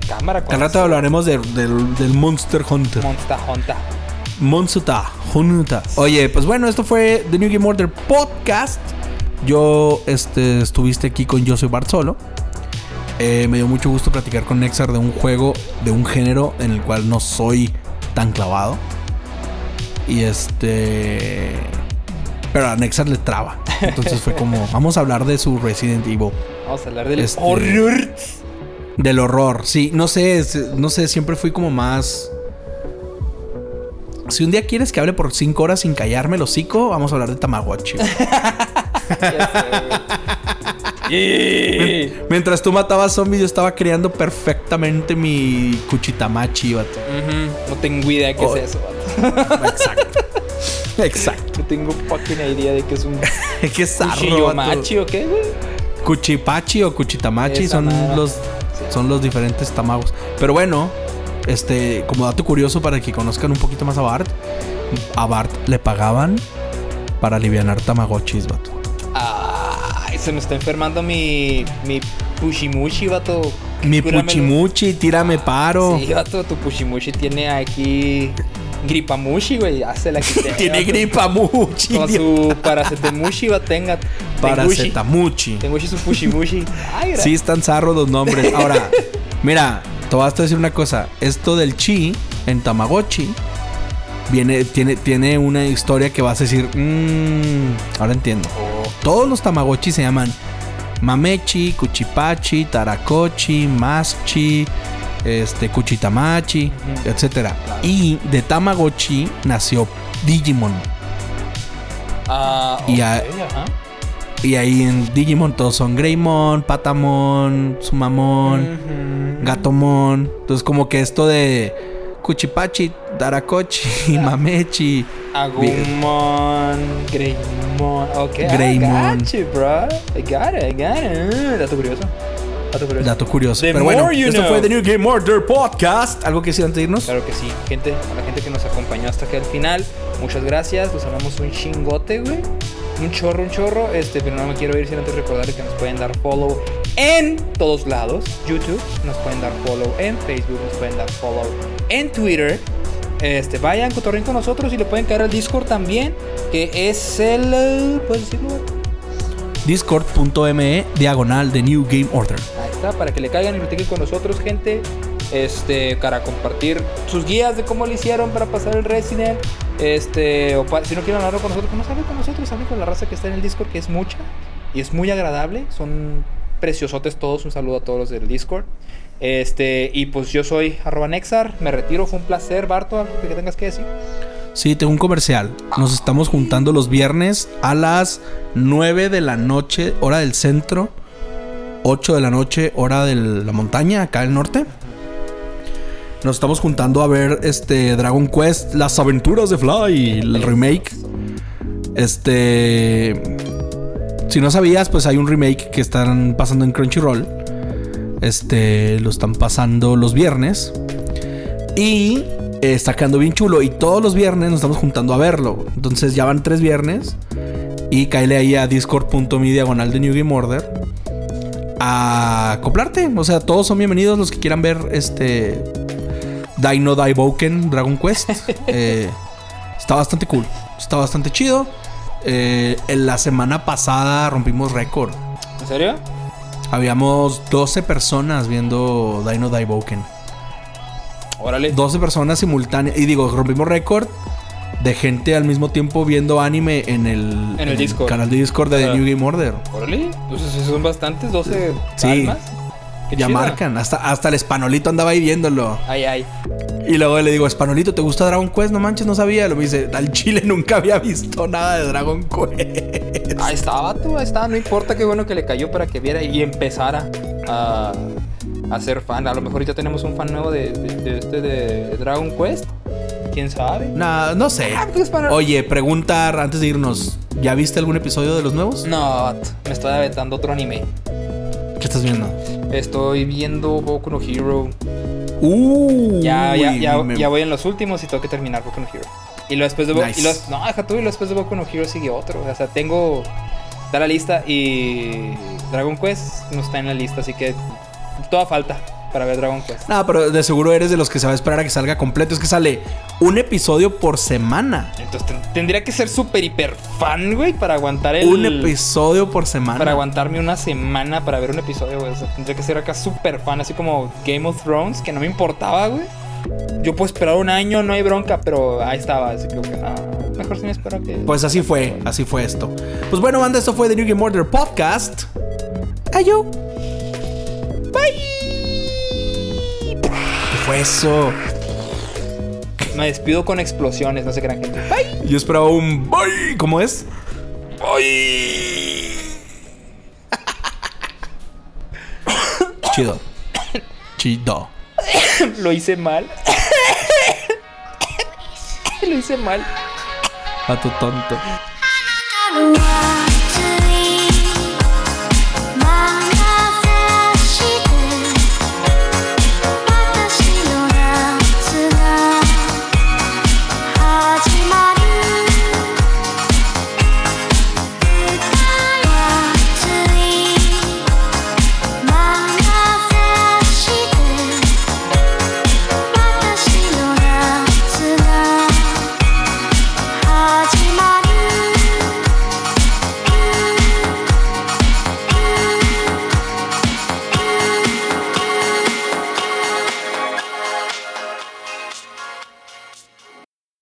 Cámara Al rato hablaremos de- del, del Monster Hunter. Monster Hunter. Monsuta, Hunuta. Oye, pues bueno, esto fue The New Game Order Podcast. Yo este, estuviste aquí con Bart Solo. Eh, me dio mucho gusto platicar con Nexar de un juego, de un género en el cual no soy tan clavado. Y este. Pero a Nexar le traba. Entonces fue como, <laughs> vamos a hablar de su Resident Evil. Vamos a hablar del Este- horror. Del horror, sí. No sé, no sé, siempre fui como más. Si un día quieres que hable por cinco horas sin callarme el hocico, vamos a hablar de Tamagotchi. <laughs> <laughs> Mientras tú matabas zombies, yo estaba creando perfectamente mi Cuchitamachi, vato. No tengo idea de qué Oh. es eso. vato. Exacto. Exacto. No tengo fucking idea de qué es un <laughs> Qué. Kuchiyomachi o qué, güey. Cuchipachi o Cuchitamachi Esa son madre. los, son los diferentes tamagos. Pero bueno, este, como dato curioso para que conozcan un poquito más a Bart, a Bart le pagaban para alivianar tamagotchis, vato. Se me está enfermando mi. Mi Pushimushi, vato. Mi Cúramelo. puchimuchi, tírame paro. Sí, vato, tu Pushimushi tiene aquí. Gripamushi, güey. Hace la que <laughs> Tiene gripa muchi. Con su <laughs> paracetemushi, va, tenga. Para Tengushi. Su Pushimushi. Ay, Sí, están zarros los nombres. Ahora, <laughs> mira, te vas a decir una cosa. Esto del chi en Tamagotchi viene, tiene, tiene una historia que vas a decir, "Mm, ahora entiendo. Oh, Todos los Tamagotchi se llaman Mamechi, Kuchipachi, Tarakochi, Maschi, este, Kuchitamachi, etcétera. Y de Tamagotchi nació Digimon. Ah, Y a-. Y ahí en Digimon todos son Greymon, Patamon, Sumamon. Gatomon. Entonces como que esto de Kuchipachi, Tarakochi, <laughs> Mamechi. Agumon, Greymon. Ok, Greymon. I got you, bro. I got it, I got it. Uh, dato curioso. Dato curioso. Dato curioso. The Pero bueno, more you esto know. fue The New Game Order Podcast. ¿Algo que decir antes de irnos? Claro que sí, gente, a la gente que nos acompañó hasta aquí al final, muchas gracias, los amamos un chingote, güey. Un chorro, un chorro, este, pero no me quiero ir sin antes recordarles que nos pueden dar follow en todos lados, YouTube, nos pueden dar follow en Facebook, nos pueden dar follow en Twitter. Este, vayan, cotorren con nosotros y le pueden caer al Discord también, que es el, ¿puedes decirlo? Discord.me diagonal The New Game Order. Ahí está, para que le caigan y platiquen con nosotros, gente. Este, para compartir sus guías de cómo lo hicieron para pasar el Resident. Este, o si no quieren hablar con nosotros, pues no hablen con nosotros, hablen con la raza que está en el Discord, que es mucha y es muy agradable. Son preciosotes todos. Un saludo a todos los del Discord. Este, y pues yo soy arroba Nexar. Me retiro, fue un placer, Barto, algo que tengas que decir. Sí, tengo un comercial. Nos estamos juntando los viernes a las 9 de la noche, hora del centro. 8 de la noche, hora de la montaña, acá del norte. Nos estamos juntando a ver este Dragon Quest, Las aventuras de Fly, el remake. Este. Si no sabías, pues hay un remake que están pasando en Crunchyroll. Este. Lo están pasando los viernes. Y eh, está quedando bien chulo. Y todos los viernes nos estamos juntando a verlo. Entonces ya van tres viernes. Y cáele ahí a discord.me diagonal de New Game Order. A acoplarte. O sea, todos son bienvenidos los que quieran ver este. Dino Daiboken Dragon Quest. <laughs> Eh, está bastante cool. Está bastante chido. Eh, en la semana pasada rompimos récord. ¿En serio? Habíamos 12 personas viendo Dino Daiboken. Órale. 12 personas simultáneas. Y digo, rompimos récord de gente al mismo tiempo viendo anime en el, En el Discord. canal de Discord de The Ajá. New Game Order. Órale. Entonces son bastantes, 12 Sí. almas. Qué Ya marcan. Hasta, hasta el Espanolito andaba ahí viéndolo. Ay, ay. Y luego le digo, Espanolito, ¿te gusta Dragon Quest? No manches, no sabía. Lo me dice, al chile nunca había visto nada de Dragon Quest. Ahí estaba, tú, ahí estaba. No importa qué bueno que le cayó para que viera y empezara a, a ser fan. A lo mejor ya tenemos un fan nuevo de, de- de este de Dragon Quest. ¿Quién sabe? Nah, no sé. Ah, pues, para- Oye, preguntar antes de irnos. ¿Ya viste algún episodio de los nuevos? No, me estoy aventando otro anime. ¿Qué estás viendo? Estoy viendo Boku no Hero. Uh, Ya, ya, ya, me- ya voy en los últimos y tengo que terminar Boku no Hero. Y luego después de Boku Nice. y luego- No, deja tú, y luego después de Boku no Hero sigue otro. O sea, tengo. Está la lista y. Dragon Quest no está en la lista, así que. Toda falta para ver Dragon Quest. No, pero de seguro eres de los que se va a esperar a que salga completo. Es que sale un episodio por semana. Entonces ten- tendría que ser súper hiper fan, güey, para aguantar el. Un episodio por semana. Para aguantarme una semana para ver un episodio, güey. O sea, tendría que ser acá súper fan, así como Game of Thrones, que no me importaba, güey. Yo puedo esperar un año, no hay bronca, pero ahí estaba, así que, no, mejor si me espero que. Pues así fue, así fue esto. Pues bueno, banda, esto fue The New Game Order Podcast. Ayo. Bye. ¿Qué fue eso? Me despido con explosiones, no sé qué gran gente. Bye. Yo esperaba un bye. ¿Cómo es? Bye. <coughs> Chido. Chido. <coughs> Lo hice mal. <coughs> Lo hice mal. A tu tonto.